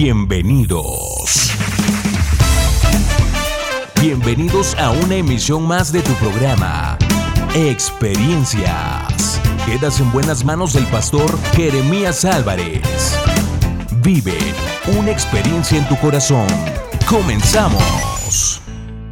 Bienvenidos. Bienvenidos a una emisión más de tu programa, Experiencias. Quedas en buenas manos del pastor Jeremías Álvarez. Vive una experiencia en tu corazón. Comenzamos.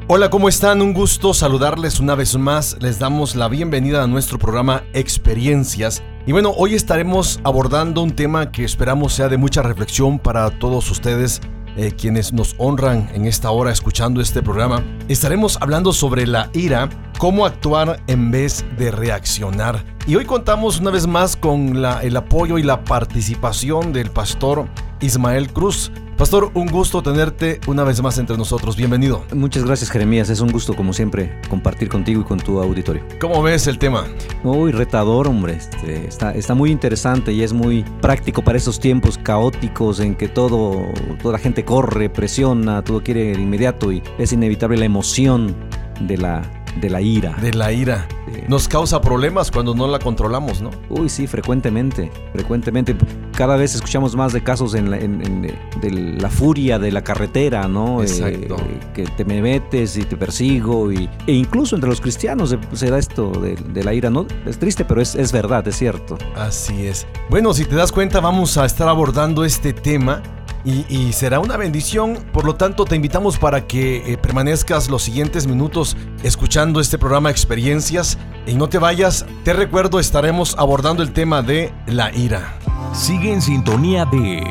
Hola, ¿cómo están? Un gusto saludarles una vez más. Les damos la bienvenida a nuestro programa Experiencias. Y bueno, hoy estaremos abordando un tema que esperamos sea de mucha reflexión para todos ustedes eh, quienes nos honran en esta hora escuchando este programa. Estaremos hablando sobre la ira, cómo actuar en vez de reaccionar. Y hoy contamos una vez más con la, el apoyo y la participación del pastor Ismael Cruz. Pastor, un gusto tenerte una vez más entre nosotros. Bienvenido. Muchas gracias, Jeremías. Es un gusto, como siempre, compartir contigo y con tu auditorio. ¿Cómo ves el tema? Muy retador, hombre. Este, está, está muy interesante y es muy práctico para esos tiempos caóticos en que todo, toda la gente corre, presiona, todo quiere de inmediato y es inevitable la emoción de la, de la ira. De la ira. Nos causa problemas cuando no la controlamos, ¿no? Uy, sí, frecuentemente, frecuentemente. Cada vez escuchamos más de casos en la, en, en, de la furia de la carretera, ¿no? Exacto. Eh, que te me metes y te persigo. Y, e incluso entre los cristianos se, se da esto de, de, la ira, ¿no? Es triste, pero es, es verdad, es cierto. Así es. Bueno, si te das cuenta, vamos a estar abordando este tema y, será una bendición. Por lo tanto, te invitamos para que eh, permanezcas los siguientes minutos escuchando este programa Experiencias y no te vayas. Te recuerdo, estaremos abordando el tema de la ira. Sigue en sintonía de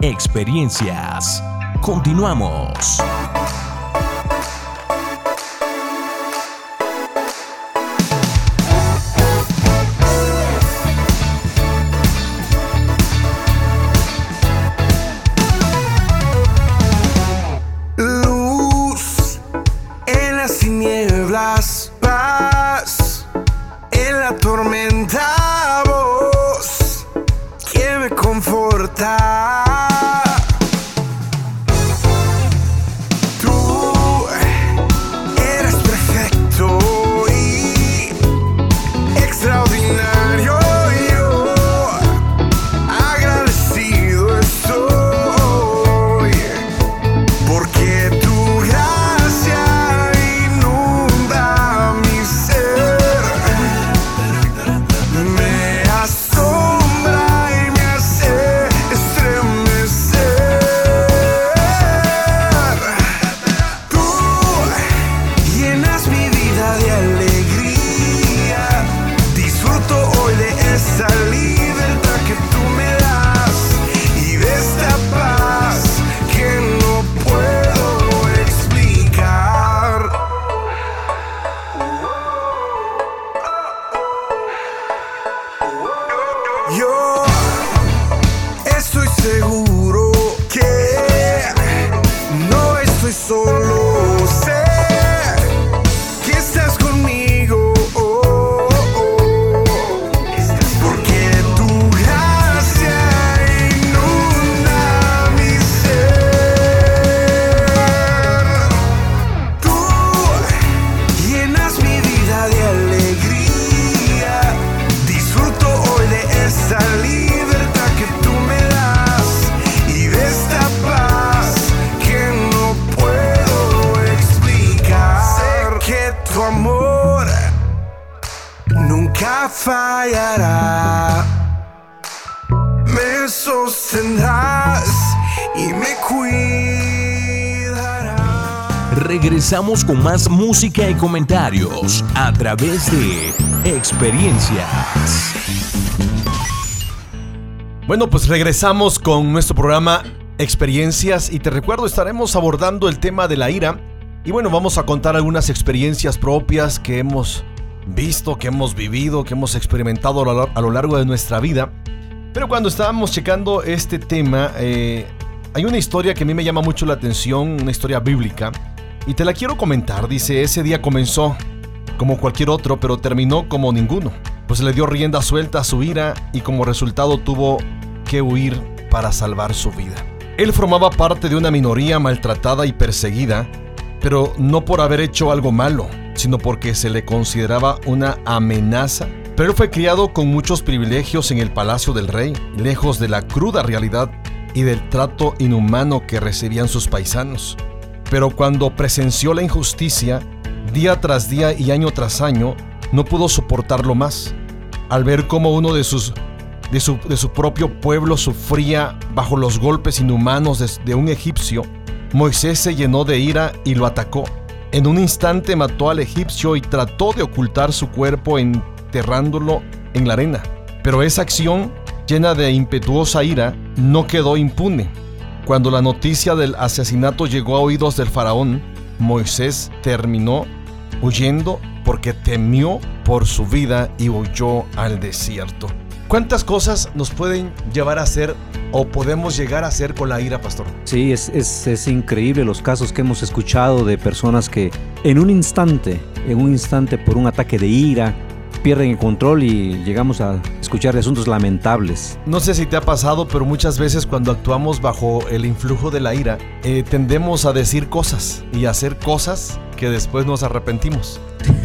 Experiencias. Continuamos. Fallará. Me sostendrás y me cuidarás. Regresamos con más música y comentarios a través de Experiencias. Bueno, pues regresamos con nuestro programa Experiencias y te recuerdo estaremos abordando el tema de la ira y bueno, vamos a contar algunas experiencias propias que hemos visto, que hemos vivido, que hemos experimentado a lo, largo de nuestra vida. Pero cuando estábamos checando este tema, eh, hay una historia que a mí me llama mucho la atención, una historia bíblica, y te la quiero comentar. Dice, ese día comenzó como cualquier otro, pero terminó como ninguno, pues le dio rienda suelta a su ira y como resultado tuvo que huir para salvar su vida. Él formaba parte de una minoría maltratada y perseguida, pero no por haber hecho algo malo, sino porque se le consideraba una amenaza. Pero fue criado con muchos privilegios en el palacio del rey, lejos de la cruda realidad y del trato inhumano que recibían sus paisanos. Pero cuando presenció la injusticia, día tras día y año tras año, no pudo soportarlo más. Al ver cómo uno de sus de su, de su propio pueblo sufría bajo los golpes inhumanos de, de un egipcio, Moisés se llenó de ira y lo atacó. En un instante mató al egipcio y trató de ocultar su cuerpo enterrándolo en la arena. Pero esa acción, llena de impetuosa ira, no quedó impune. Cuando la noticia del asesinato llegó a oídos del faraón, Moisés terminó huyendo porque temió por su vida y huyó al desierto. ¿Cuántas cosas nos pueden llevar a hacer o podemos llegar a hacer con la ira, pastor? Sí, es, es, es increíble los casos que hemos escuchado de personas que en un instante, en un instante por un ataque de ira, pierden el control y llegamos a escuchar de asuntos lamentables. No sé si te ha pasado, pero muchas veces cuando actuamos bajo el influjo de la ira, eh, tendemos a decir cosas y hacer cosas que después nos arrepentimos.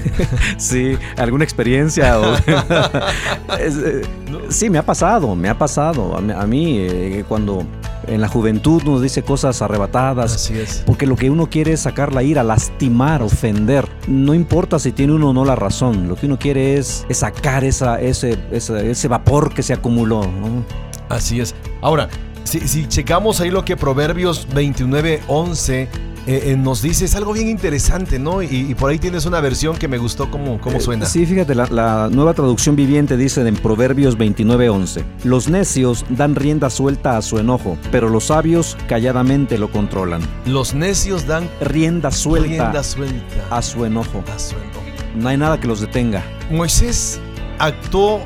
sí, alguna experiencia. O... eh, sí, me ha pasado, me ha pasado. A mí, a mí eh, cuando en la juventud nos dice cosas arrebatadas. Así es. Porque lo que uno quiere es sacar la ira, lastimar, ofender. No importa si tiene uno o no la razón. Lo que uno quiere es, es sacar esa, ese, ese, ese, vapor que se acumuló. ¿no? Así es. Ahora, si, si checamos ahí lo que Proverbios 29, 11 eh, eh, nos dice, es algo bien interesante, ¿no? Y, y, por ahí tienes una versión que me gustó cómo, cómo suena. Eh, sí, fíjate, la, la, nueva traducción viviente dice en Proverbios 29:11, los necios dan rienda suelta a su enojo, pero los sabios calladamente lo controlan. Los necios dan rienda suelta, rienda suelta a su enojo. A su enojo. No hay nada que los detenga. Moisés actuó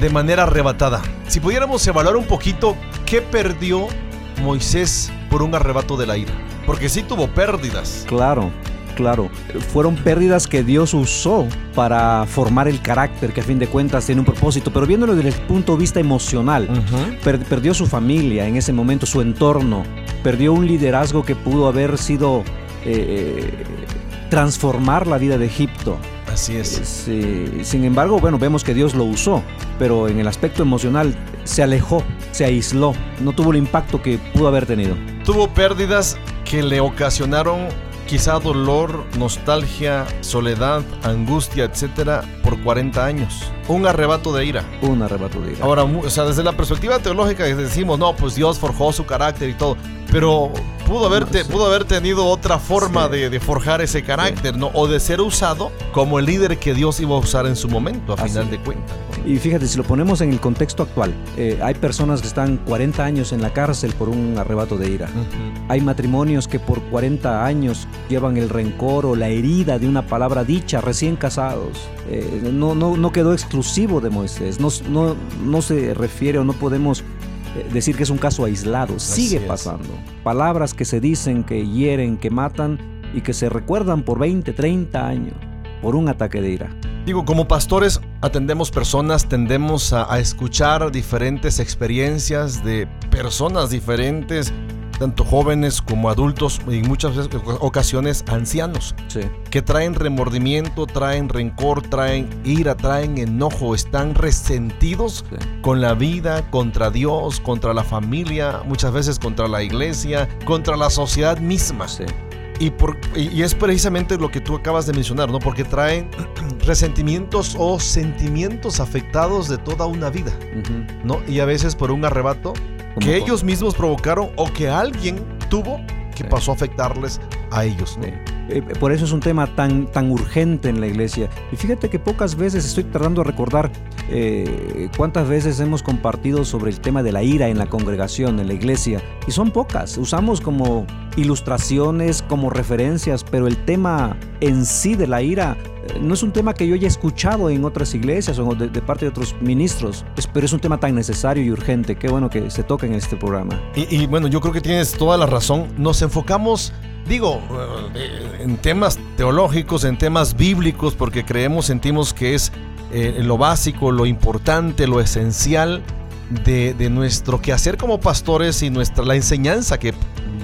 de manera arrebatada. Si pudiéramos evaluar un poquito qué perdió Moisés por un arrebato de la ira. Porque sí tuvo pérdidas. Claro, claro. Fueron pérdidas que Dios usó para formar el carácter, que a fin de cuentas tiene un propósito. Pero viéndolo desde el punto de vista emocional, uh -huh. per perdió su familia en ese momento, su entorno. Perdió un liderazgo que pudo haber sido eh, transformar la vida de Egipto. Así es. Sí. Sin embargo, bueno, vemos que Dios lo usó, pero en el aspecto emocional se alejó, se aisló, no tuvo el impacto que pudo haber tenido. Tuvo pérdidas que le ocasionaron quizá dolor, nostalgia, soledad, angustia, etcétera, por 40 años. Un arrebato de ira. Un arrebato de ira. Ahora, o sea, desde la perspectiva teológica decimos, no, pues Dios forjó su carácter y todo. Pero pudo haber, te, pudo haber tenido otra forma sí. de, de, forjar ese carácter, sí. ¿no? O de ser usado como el líder que Dios iba a usar en su momento, a Así. final de cuentas. Y fíjate, si lo ponemos en el contexto actual, eh, hay personas que están 40 años en la cárcel por un arrebato de ira. Uh -huh. Hay matrimonios que por 40 años llevan el rencor o la herida de una palabra dicha recién casados. Eh, no, no, no quedó exclusivo de Moisés, no, no, no se refiere o no podemos decir que es un caso aislado, sigue pasando. Palabras que se dicen, que hieren, que matan y que se recuerdan por 20, 30 años por un ataque de ira. Digo, como pastores atendemos personas, tendemos a, a escuchar diferentes experiencias de personas diferentes, tanto jóvenes como adultos y en muchas ocasiones ancianos, sí. que traen remordimiento, traen rencor, traen ira, traen enojo, están resentidos sí. con la vida, contra Dios, contra la familia, muchas veces contra la iglesia, contra la sociedad misma. Sí. Y, por, y, es precisamente lo que tú acabas de mencionar, ¿no? Porque traen resentimientos o sentimientos afectados de toda una vida, uh -huh. ¿no? Y a veces por un arrebato que ellos mismos provocaron o que alguien tuvo que sí. pasó a afectarles a ellos. ¿no? Sí. Eh, por eso es un tema tan, tan urgente en la iglesia. Y fíjate que pocas veces estoy tratando de recordar eh, cuántas veces hemos compartido sobre el tema de la ira en la congregación, en la iglesia. Y son pocas. Usamos como ilustraciones, como referencias, pero el tema en sí de la ira eh, no es un tema que yo haya escuchado en otras iglesias o de, parte de otros ministros, pero es un tema tan necesario y urgente. Qué bueno que se toca en este programa. Y, y bueno, yo creo que tienes toda la razón. Nos enfocamos digo, eh, en temas teológicos, en temas bíblicos, porque creemos, sentimos que es eh, lo básico, lo importante, lo esencial de, de, nuestro quehacer como pastores y nuestra, la enseñanza que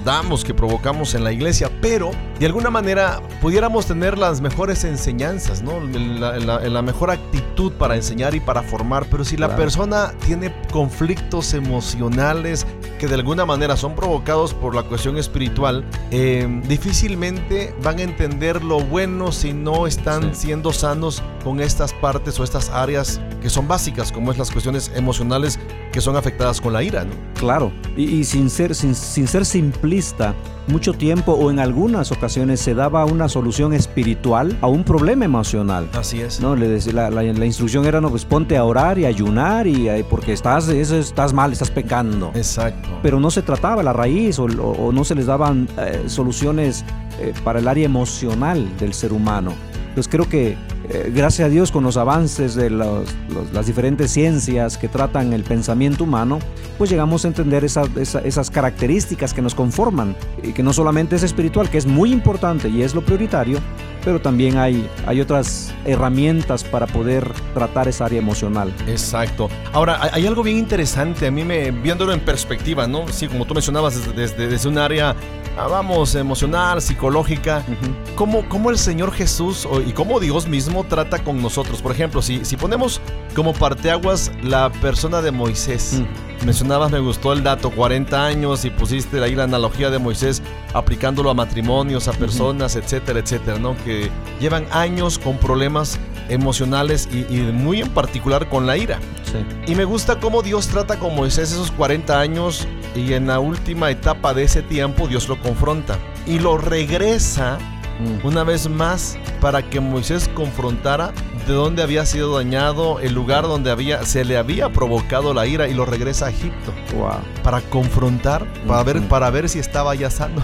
damos, que provocamos en la iglesia, pero de alguna manera pudiéramos tener las mejores enseñanzas, ¿no? La, la- la mejor actitud para enseñar y para formar, pero si la Claro. persona tiene conflictos emocionales que de alguna manera son provocados por la cuestión espiritual, eh, difícilmente van a entender lo bueno si no están Sí. siendo sanos con estas partes o estas áreas que son básicas, como es las cuestiones emocionales que son afectadas con la ira, ¿no? Claro, y, y sin, ser, sin, sin ser simplista, mucho tiempo o en algunas ocasiones se daba una solución espiritual a un problema emocional. Así es. No, le decía- la, la- la instrucción era, no, pues ponte a orar y ayunar y, eh, porque estás, eso, estás mal, estás pecando. Exacto. Pero no se trataba la raíz o, o- o no se les daban eh, soluciones eh, para el área emocional del ser humano. Entonces creo que eh, gracias a Dios con los avances de las diferentes ciencias que tratan el pensamiento humano, pues llegamos a entender esa- esa- esas características que nos conforman y que no solamente es espiritual, que es muy importante y es lo prioritario, pero también hay, hay otras herramientas para poder tratar esa área emocional. Exacto. Ahora, hay- algo bien interesante, a mí me, viéndolo en perspectiva, ¿no? Sí, como tú mencionabas, desde- desde un área, ah, vamos, emocional, psicológica, Ujú. cómo, cómo el Señor Jesús y cómo Dios mismo trata con nosotros. Por ejemplo, si, si ponemos como parteaguas la persona de Moisés. Mm. Mencionabas, me gustó el dato, 40 años y pusiste ahí la analogía de Moisés aplicándolo a matrimonios, a personas, etcétera, etcétera, ¿no? Que llevan años con problemas emocionales y, y muy en particular con la ira. Sí. Y me gusta cómo Dios trata con Moisés esos 40 años y en la última etapa de ese tiempo Dios lo confronta y lo regresa Mm. una vez más para que Moisés confrontara de dónde había sido dañado, el lugar donde había, se le había provocado la ira y lo regresa a Egipto Wow. para confrontar, para ver, para ver si estaba ya sano.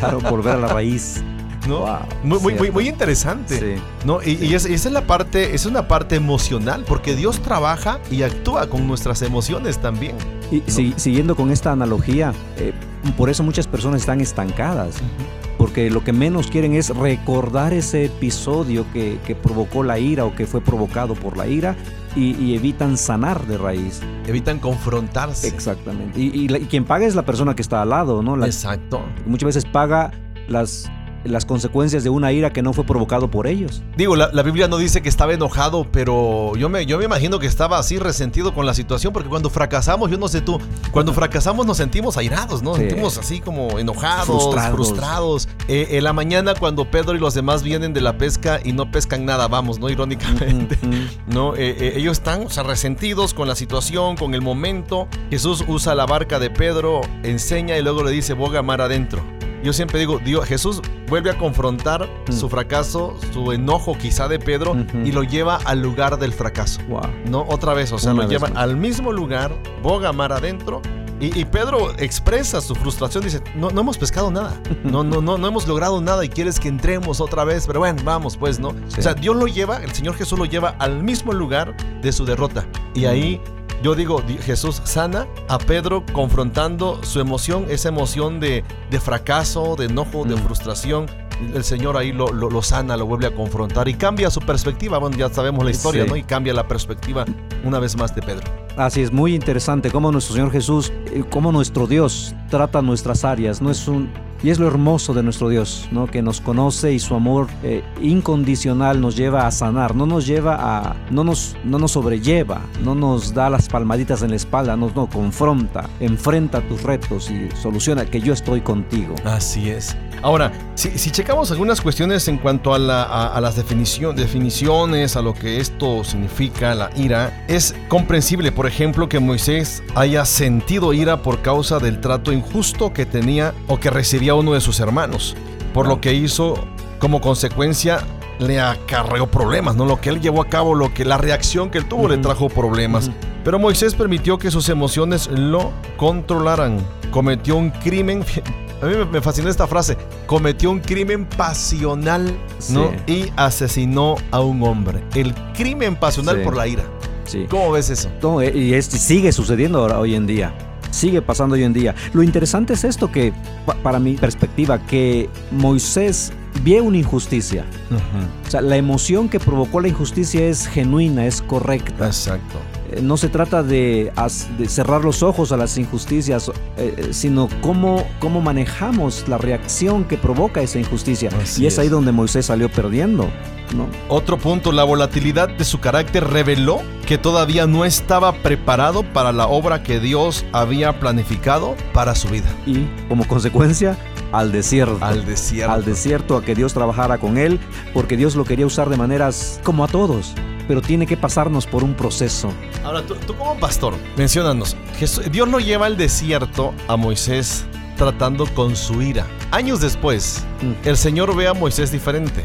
Claro, volver a la raíz. ¿No? Wow, Muy, muy, muy, cierto. muy interesante. Sí. ¿no? Y, y es- y esa es la parte, es una parte emocional, porque Dios trabaja y actúa con nuestras emociones también. Y si- siguiendo con esta analogía, eh, por eso muchas personas están estancadas, porque lo que menos quieren es recordar ese episodio que, que provocó la ira o que fue provocado por la ira y, y evitan sanar de raíz. Evitan confrontarse. Exactamente. Y, y la- y quien paga es la persona que está al lado, ¿no? La- Exacto. muchas veces paga las, las consecuencias de una ira que no fue provocado por ellos. Digo, la, la Biblia no dice que estaba enojado, pero yo me, yo me imagino que estaba así resentido con la situación, porque cuando fracasamos, yo no sé tú, cuando fracasamos nos sentimos airados, ¿no? Sí. sentimos así como enojados, Frustrados. frustrados. Eh, en la mañana cuando Pedro y los demás vienen de la pesca y no pescan nada, vamos, ¿no? Irónicamente. ¿no? Eh, eh, ellos están o sea, resentidos con la situación, con el momento. Jesús usa la barca de Pedro, enseña y luego le dice, boga mar adentro. Yo siempre digo, Dios, Jesús vuelve a confrontar Mm. su fracaso, su enojo quizá de Pedro y lo lleva al lugar del fracaso. Wow. No, otra vez, o sea, Una lo lleva más. al mismo lugar, boga mar adentro. Y, y Pedro expresa su frustración, dice, no, no hemos pescado nada, no, no, no, no hemos logrado nada y quieres que entremos otra vez, pero bueno, vamos pues, ¿no? Sí. O sea, Dios lo lleva, el Señor Jesús lo lleva al mismo lugar de su derrota. Y ahí yo digo, di- Jesús sana a Pedro confrontando su emoción, esa emoción de, de fracaso, de enojo, de Mm. frustración. El Señor ahí lo, lo- lo sana, lo vuelve a confrontar y cambia su perspectiva. Bueno, ya sabemos la historia, Sí. ¿no? Y cambia la perspectiva una vez más de Pedro. Así es, muy interesante cómo nuestro Señor Jesús, eh, cómo nuestro Dios trata nuestras áreas. No es un, y es lo hermoso de nuestro Dios, ¿no? que nos conoce y su amor eh, incondicional nos lleva a sanar, no nos lleva a, no nos, no nos sobrelleva, no nos da las palmaditas en la espalda, nos no, confronta, enfrenta tus retos y soluciona que yo estoy contigo. Así es. Ahora, si, checamos algunas cuestiones en cuanto a, la- a- a las definición- definiciones, a lo que esto significa, la ira, es comprensible, por ejemplo, que Moisés haya sentido ira por causa del trato injusto que tenía o que recibía uno de sus hermanos, por lo que hizo como consecuencia le acarreó problemas, ¿no? Lo que él llevó a cabo, lo que la reacción que él tuvo le trajo problemas. Pero Moisés permitió que sus emociones lo controlaran. Cometió un crimen. A mí me- fascinó esta frase. Cometió un crimen pasional, ¿no? Y asesinó a un hombre. El crimen pasional Sí. por la ira. Sí. ¿Cómo ves eso? No, eh, y es- sigue sucediendo ahora, hoy en día. Sigue pasando hoy en día. Lo interesante es esto que, pa- para mi perspectiva, que Moisés vio una injusticia. O sea, la emoción que provocó la injusticia es genuina, es correcta. Exacto. Eh, no se trata de, cerrar los ojos a las injusticias, eh, eh, sino cómo, cómo manejamos la reacción que provoca esa injusticia. Así y es, es. ahí donde Moisés salió perdiendo. ¿no? Otro punto, la volatilidad de su carácter reveló que todavía no estaba preparado para la obra que Dios había planificado para su vida. Y como consecuencia, al desierto. Al desierto. al desierto a que Dios trabajara con él, porque Dios lo quería usar de maneras como a todos, pero tiene que pasarnos por un proceso. Ahora, tú, tú como pastor, menciónanos, Jesús- Dios lo lleva al desierto a Moisés tratando con su ira. Años después, Mm. el Señor ve a Moisés diferente.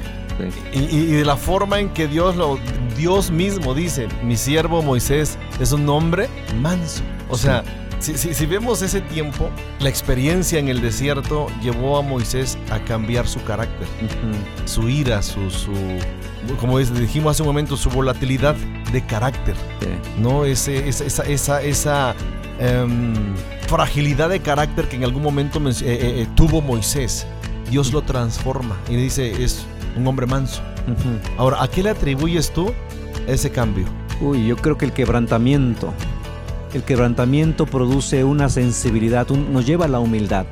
Sí. Y, y- de la forma en que Dios lo, Dios mismo dice, mi siervo Moisés es un hombre manso. O sea, si, si- si vemos ese tiempo, la experiencia en el desierto llevó a Moisés a cambiar su carácter, Ujú. su ira, su, su como dijimos hace un momento, su volatilidad de carácter. Sí. ¿no? Ese, esa, esa, esa, esa, em, fragilidad de carácter que en algún momento men- eh, eh, eh, tuvo Moisés. Dios lo transforma y le dice, es un hombre manso. Ahora, ¿a qué le atribuyes tú ese cambio? Uy, yo creo que el quebrantamiento, el quebrantamiento produce una sensibilidad, un- nos lleva a la humildad.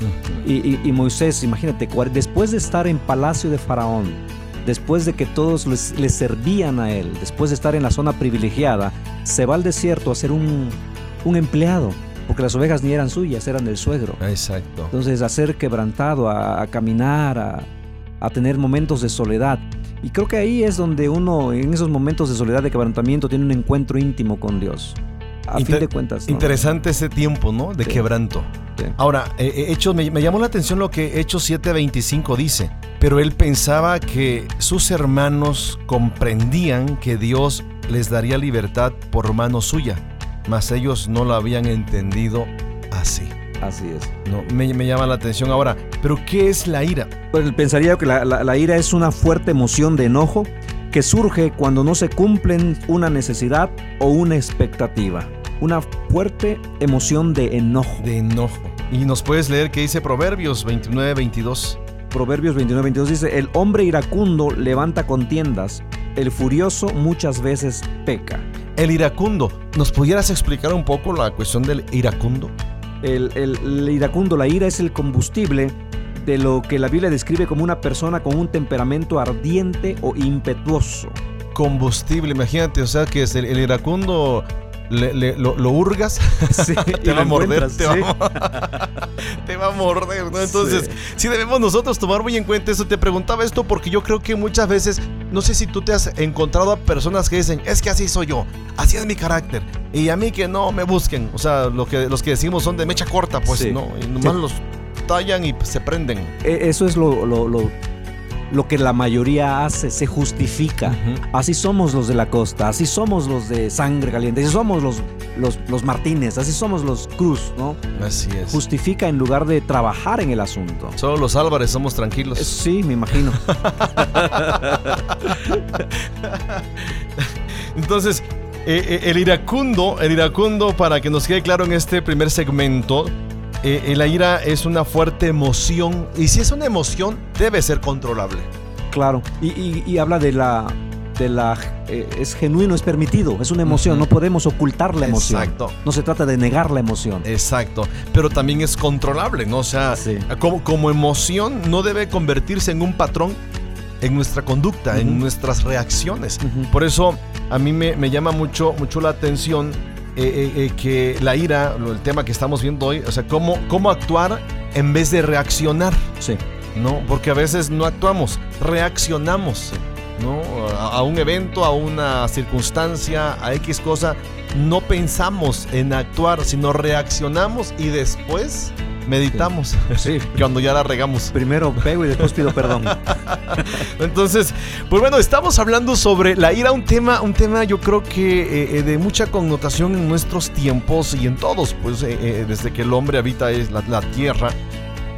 Y, y- y Moisés, imagínate, después de estar en palacio de Faraón, después de que todos les- le servían a él, después de estar en la zona privilegiada, se va al desierto a ser un, un empleado, porque las ovejas ni eran suyas, eran del suegro. Exacto. Entonces, a ser quebrantado, a, a caminar, a, a tener momentos de soledad. Y creo que ahí es donde uno, en esos momentos de soledad, de quebrantamiento, tiene un encuentro íntimo con Dios. A Inter- fin de cuentas. ¿no? Interesante ese tiempo, ¿no? De Sí. quebranto. Ahora, eh, eh, Hechos, me, me llamó la atención lo que Hechos 7:25 dice. Pero él pensaba que sus hermanos comprendían que Dios les daría libertad por mano suya, mas ellos no lo habían entendido así. Así es. No, me, me llama la atención ahora. Pero ¿qué es la ira? Pues pensaría que la, la- la ira es una fuerte emoción de enojo que surge cuando no se cumplen una necesidad o una expectativa. Una fuerte emoción de enojo. De enojo. Y nos puedes leer qué dice Proverbios 29-22. Proverbios 29-22 dice, el hombre iracundo levanta contiendas, el furioso muchas veces peca. El iracundo. ¿Nos pudieras explicar un poco la cuestión del iracundo? El, el- el iracundo, la ira es el combustible de lo que la Biblia describe como una persona con un temperamento ardiente o impetuoso. Combustible, imagínate, o sea que es el, el iracundo le- le- lo, lo hurgas, Sí, te va a morder, te, va a, te va a morder, ¿no? Entonces, Sí. sí. debemos nosotros tomar muy en cuenta eso. Te preguntaba esto porque yo creo que muchas veces, no sé si tú te has encontrado a personas que dicen, es que así soy yo, así es mi carácter, y a mí que no me busquen. O sea, lo que, los que decimos son de mecha corta, pues. ¿no? Y nomás los tallan y se prenden. E- Eso es lo, lo- lo- lo que la mayoría hace, se justifica. Así somos los de la costa, así somos los de sangre caliente, así somos los, los, los Martínez, así somos los Cruz, ¿no? Así es. Justifica en lugar de trabajar en el asunto. Solo los Álvarez somos tranquilos. Eh, Sí, me imagino. Entonces, eh, eh, el iracundo, el iracundo, para que nos quede claro en este primer segmento, eh, eh, la ira es una fuerte emoción y si es una emoción, debe ser controlable. Claro. Y, y- y habla de la. De la eh, es genuino, es permitido, es una emoción, no podemos ocultar la emoción. Exacto. No se trata de negar la emoción. Exacto, pero también es controlable, ¿no? O sea, Sí. como, como emoción no debe convertirse en un patrón en nuestra conducta, en nuestras reacciones. Por eso a mí me, me llama mucho, mucho la atención eh, eh, eh, que la ira, el tema que estamos viendo hoy, o sea, cómo, cómo actuar en vez de reaccionar, Sí. ¿no? Porque a veces no actuamos, reaccionamos, ¿no? A, a un evento, a una circunstancia, a X cosa, no pensamos en actuar, sino reaccionamos y después meditamos, Sí. cuando ya la regamos. Primero pego y después pido perdón. Entonces, pues bueno, estamos hablando sobre la ira, un tema, un tema yo creo que eh, eh, de mucha connotación en nuestros tiempos y en todos, pues eh, desde que el hombre habita es la, la tierra.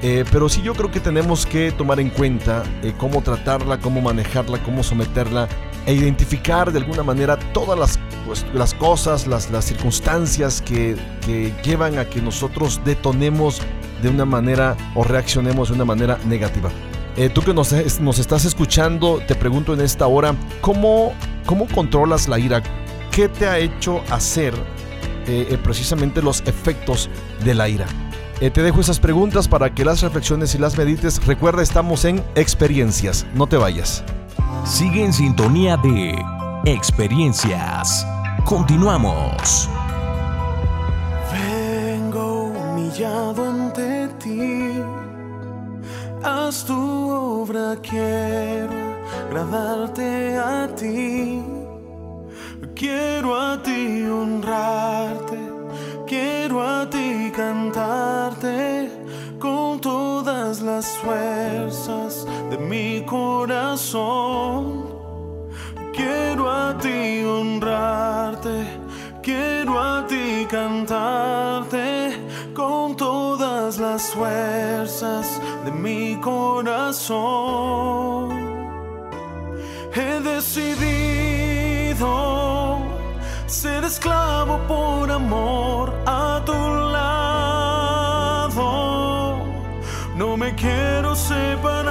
Eh, pero sí yo creo que tenemos que tomar en cuenta cómo tratarla, cómo manejarla, cómo someterla e identificar de alguna manera todas las, pues, las cosas, las, las circunstancias que, que llevan a que nosotros detonemos de una manera o reaccionemos de una manera negativa. Eh, tú que nos, nos estás escuchando, te pregunto en esta hora, ¿cómo, cómo controlas la ira? ¿qué te ha hecho hacer eh, eh, precisamente los efectos de la ira? Te dejo esas preguntas para que las reflexiones y las medites. Recuerda, estamos en experiencias. No te vayas. Sigue en sintonía de experiencias. Continuamos. Vengo humillado ante ti. Haz tu obra, quiero agradarte a ti. Quiero a ti honrarte, quiero a ti cantarte con todas las fuerzas de mi corazón. Quiero a ti honrarte, quiero a ti cantarte con todas las fuerzas de mi corazón. He decidido ser esclavo por amor a tu me quiero separar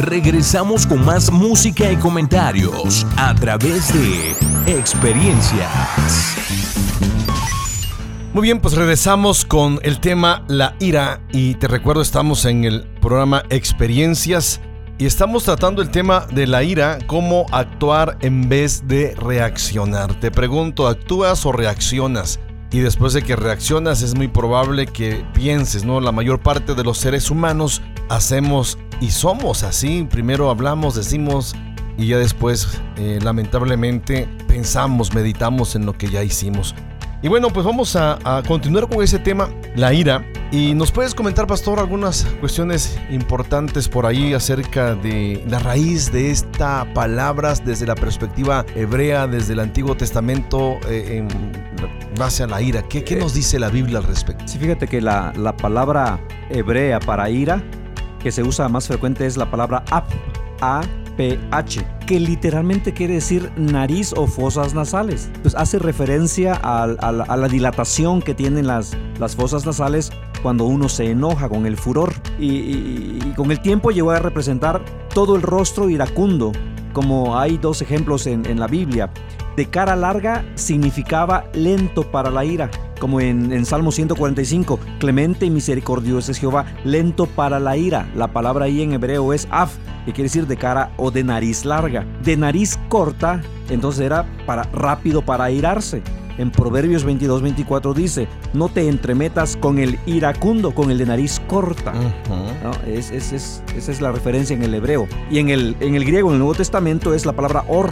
Regresamos con más música y comentarios a través de experiencias. Muy bien, pues regresamos con el tema la ira y te recuerdo estamos en el programa Experiencias y estamos tratando el tema de la ira, cómo actuar en vez de reaccionar. Te pregunto, ¿actúas o reaccionas? Y después de que reaccionas es muy probable que pienses, ¿no? La mayor parte de los seres humanos hacemos y somos así. Primero hablamos, decimos y ya después eh, lamentablemente pensamos, meditamos en lo que ya hicimos. Y bueno, pues vamos a, a continuar con ese tema, la ira. Y nos puedes comentar, pastor, algunas cuestiones importantes por ahí acerca de la raíz de esta palabra desde la perspectiva hebrea, desde el Antiguo Testamento, eh, en base a la ira. ¿Qué, qué nos dice la Biblia al respecto? Sí, fíjate que la, la palabra hebrea para ira, que se usa más frecuente, es la palabra ap, A-P-H, que literalmente quiere decir nariz o fosas nasales. Pues hace referencia a, la, a la dilatación que tienen las, fosas nasales cuando uno se enoja con el furor. Y, con el tiempo llegó a representar todo el rostro iracundo, como hay dos ejemplos en la Biblia. De cara larga significaba lento para la ira, como en, Salmo 145, clemente y misericordioso es Jehová, lento para la ira. La palabra ahí en hebreo es af, que quiere decir de cara o de nariz larga. De nariz corta, entonces era para rápido para airarse. En Proverbios 22, 24 dice, no te entremetas con el iracundo, con el de nariz corta. ¿no? Es- es- es- esa es la referencia en el hebreo. Y en el, en el griego, en el Nuevo Testamento, es la palabra or,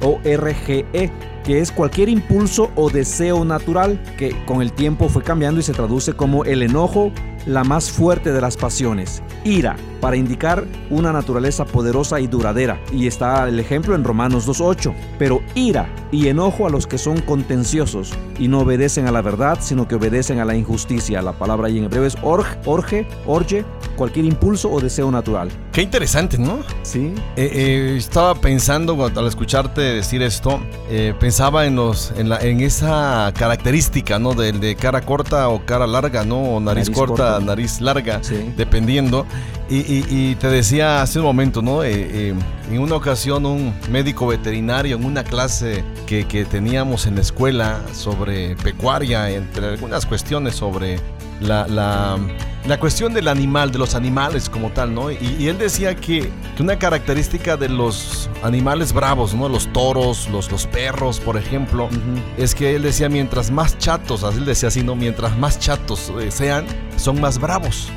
O-R-G-E, que es cualquier impulso o deseo natural que con el tiempo fue cambiando y se traduce como el enojo, la más fuerte de las pasiones. Ira, para indicar una naturaleza poderosa y duradera. Y está el ejemplo en Romanos 2.8. Pero ira y enojo a los que son contenciosos y no obedecen a la verdad, sino que obedecen a la injusticia. La palabra ahí en hebreo es orge, orge, orge, cualquier impulso o deseo natural. Qué interesante, ¿no? Sí. Eh, eh, estaba pensando al escucharte decir esto, eh, pensaba en los, en, la, en esa característica, ¿no? Del de cara corta o cara larga, ¿no? O nariz, corta, nariz larga, dependiendo. Y, te decía hace un momento, ¿no? en una ocasión un médico veterinario en una clase que, que teníamos en la escuela sobre pecuaria, entre algunas cuestiones sobre la, la, la, cuestión del animal, de los animales como tal, ¿no? Y, él decía que, que, una característica de los animales bravos, ¿no? Los toros, los, los perros, por ejemplo, es que él decía, mientras más chatos, así él decía así, ¿no? Mientras más chatos eh, sean, son más bravos.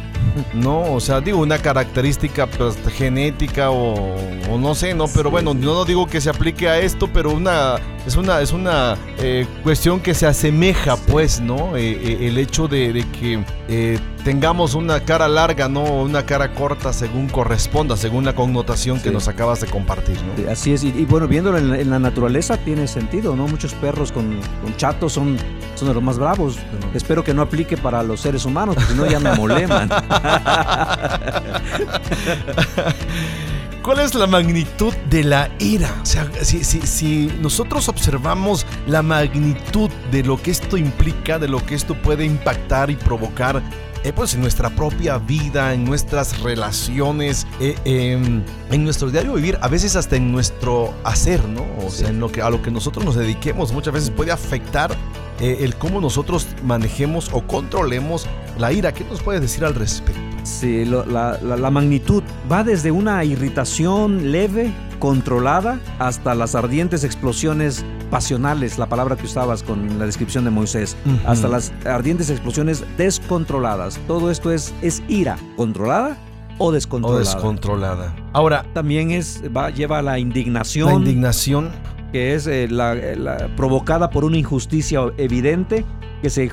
No, o sea, digo, una característica pues, genética o, no sé, ¿no? Pero bueno, yo no digo que se aplique a esto, pero una es una, es una eh, cuestión que se asemeja, pues, ¿no? Eh, eh, el hecho de, que tengamos una cara larga, no una cara corta según corresponda, según la connotación que nos acabas de compartir. ¿no? Así es, y, bueno, viéndolo en la, naturaleza tiene sentido, ¿no? Muchos perros con, chatos son, son de los más bravos. Espero que no aplique para los seres humanos, porque si no ya me moleman. ¿Cuál es la magnitud de la ira? O sea, si, si, nosotros observamos la magnitud de lo que esto implica, de lo que esto puede impactar y provocar eh, pues en nuestra propia vida, en nuestras relaciones, eh, em, en nuestro diario vivir, a veces hasta en nuestro hacer, ¿no? O sea, en lo que, a lo que nosotros nos dediquemos, muchas veces puede afectar eh, el cómo nosotros manejemos o controlemos la ira. ¿Qué nos puedes decir al respecto? Sí, la, la magnitud va desde una irritación leve, controlada, hasta las ardientes explosiones pasionales, la palabra que usabas con la descripción de Moisés, hasta las ardientes explosiones descontroladas. Todo esto es, es ira, controlada o descontrolada. O descontrolada. Ahora, también es, va, lleva la indignación. La indignación. Que es eh, la, provocada por una injusticia evidente que se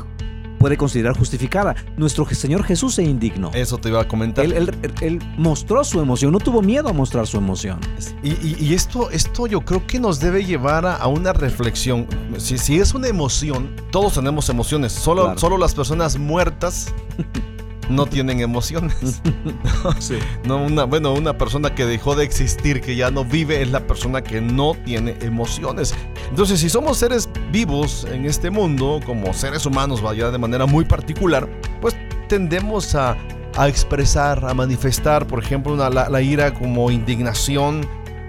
puede considerar justificada. Nuestro Señor Jesús se indignó. Eso te iba a comentar. Él, mostró su emoción, no tuvo miedo a mostrar su emoción. Y, esto, esto yo creo que nos debe llevar a, una reflexión. Si, si, es una emoción, todos tenemos emociones, solo, solo las personas muertas no tienen emociones. no, una, bueno, una persona que dejó de existir, que ya no vive, es la persona que no tiene emociones. Entonces, si somos seres vivos en este mundo, como seres humanos, vaya de manera muy particular, pues tendemos a, expresar, a manifestar, por ejemplo, la, ira como indignación,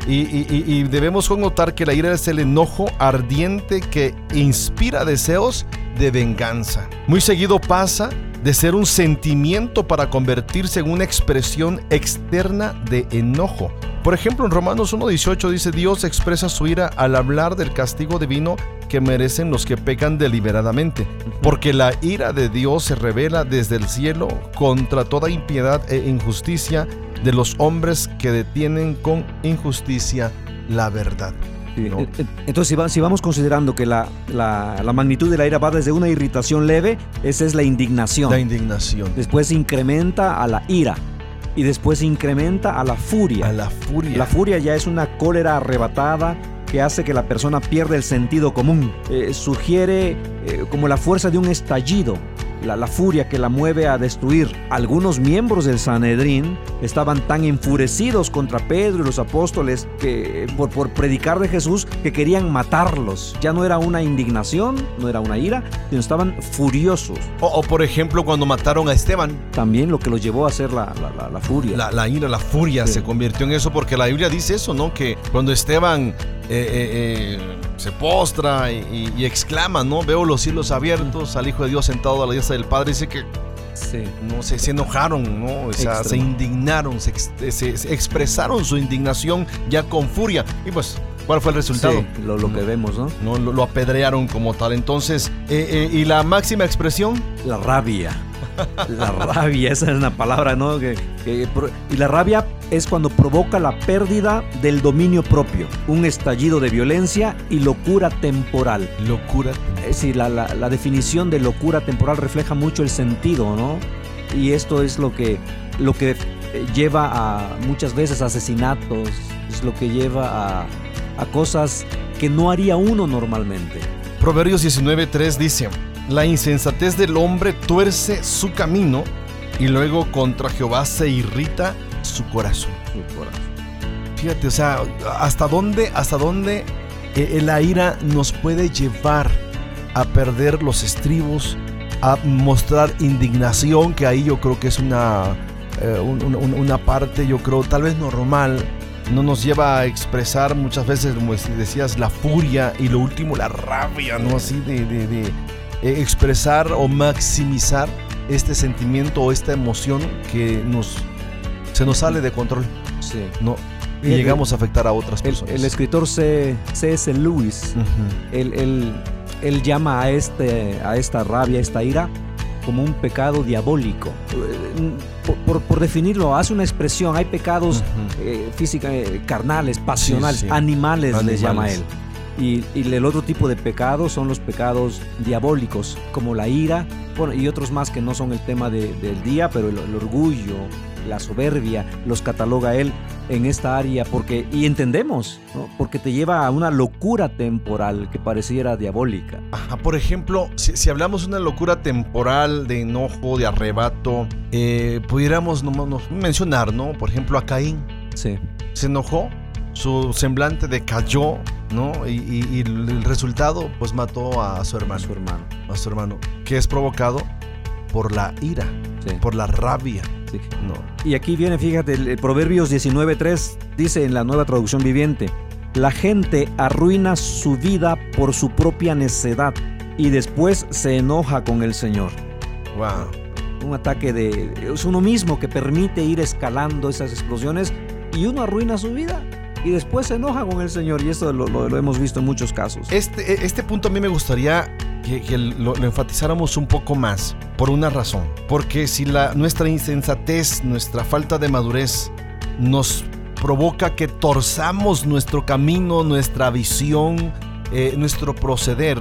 y, y, debemos connotar que la ira es el enojo ardiente que inspira deseos de venganza. Muy seguido pasa de ser un sentimiento para convertirse en una expresión externa de enojo. Por ejemplo, en Romanos 1.18 dice, Dios expresa su ira al hablar del castigo divino que merecen los que pecan deliberadamente, porque la ira de Dios se revela desde el cielo contra toda impiedad e injusticia de los hombres que detienen con injusticia la verdad. Eh, eh, entonces, si, vamos considerando que la, magnitud de la ira va desde una irritación leve, esa es la indignación. La indignación. Después incrementa a la ira. Y después incrementa a la furia. A la furia. La furia ya es una cólera arrebatada que hace que la persona pierda el sentido común. Eh, sugiere como la fuerza de un estallido la, furia que la mueve a destruir. Algunos miembros del Sanedrín estaban tan enfurecidos contra Pedro y los apóstoles que, por, por predicar de Jesús que querían matarlos. Ya no era una indignación, no era una ira, sino estaban furiosos. O, por ejemplo cuando mataron a Esteban. También lo que los llevó a hacer la, la, furia. La, ira, la furia se convirtió en eso porque la Biblia dice eso, ¿no? Que cuando Esteban... Eh, eh, eh, se postra y, exclama, ¿no? Veo los cielos abiertos, al Hijo de Dios sentado a la diestra del Padre. Dice que no sé, se enojaron, ¿no? O sea, se indignaron, se, expresaron su indignación ya con furia. Y pues, ¿cuál fue el resultado? lo, que vemos, ¿no? no lo, apedrearon como tal. Entonces, eh, ¿y la máxima expresión? La rabia. La rabia, esa es una palabra, ¿no? Que, y la rabia es cuando provoca la pérdida del dominio propio, un estallido de violencia y locura temporal. Locura. Es decir, la, la, definición de locura temporal refleja mucho el sentido, ¿no? Y esto es lo que, lo que eh, lleva a muchas veces asesinatos, es lo que lleva a, a cosas que no haría uno normalmente. Proverbios 19:3 dice, la insensatez del hombre tuerce su camino y luego contra Jehová se irrita su corazón. Su corazón. Fíjate, o sea, hasta dónde, hasta dónde eh, la ira nos puede llevar a perder los estribos, a mostrar indignación, que ahí yo creo que es una, eh, un- un- una parte, yo creo, tal vez normal. No nos lleva a expresar muchas veces, como decías, la furia y lo último, la rabia, ¿no? Así de, de- de, eh, expresar o maximizar este sentimiento o esta emoción que nos, se nos sale de control, Sí. ¿no? Y llegamos a afectar a otras El, personas. el escritor C- C.S. Lewis, Ujú. él, él- él llama a, este, a esta rabia, a esta ira, como un pecado diabólico. Por, por- por definirlo, hace una expresión, hay pecados eh, física- eh, carnales, pasionales, sí. animales, les Animales. llama él. Y, y el otro tipo de pecados son los pecados diabólicos, como la ira, bueno, y otros más que no son el tema de- del día, pero el, el orgullo, la soberbia, los cataloga él en esta área, porque, y entendemos, ¿no? porque te lleva a una locura temporal que pareciera diabólica. Ajá, por ejemplo, si, si hablamos de una locura temporal, de enojo, de arrebato, eh, pudiéramos no- no- mencionar, ¿no? Por ejemplo, a Caín. Sí, Se enojó, su semblante decayó, ¿no? Y, y- y el resultado, pues mató a su a hermano, su hermano. a su hermano, que es provocado por la ira, Sí, por la rabia, sí. ¿no? Y aquí viene, fíjate, el, el Proverbios 19.3 dice en la nueva traducción viviente, la gente arruina su vida por su propia necedad y después se enoja con el Señor. Wow. Un ataque de... Es uno mismo que permite ir escalando esas explosiones y uno arruina su vida y después se enoja con el Señor y esto lo, hemos visto en muchos casos. Este, este punto a mí me gustaría que, lo, enfatizáramos un poco más, por una razón. Porque si la, nuestra insensatez, nuestra falta de madurez nos provoca que torzamos nuestro camino, nuestra visión, eh, nuestro proceder,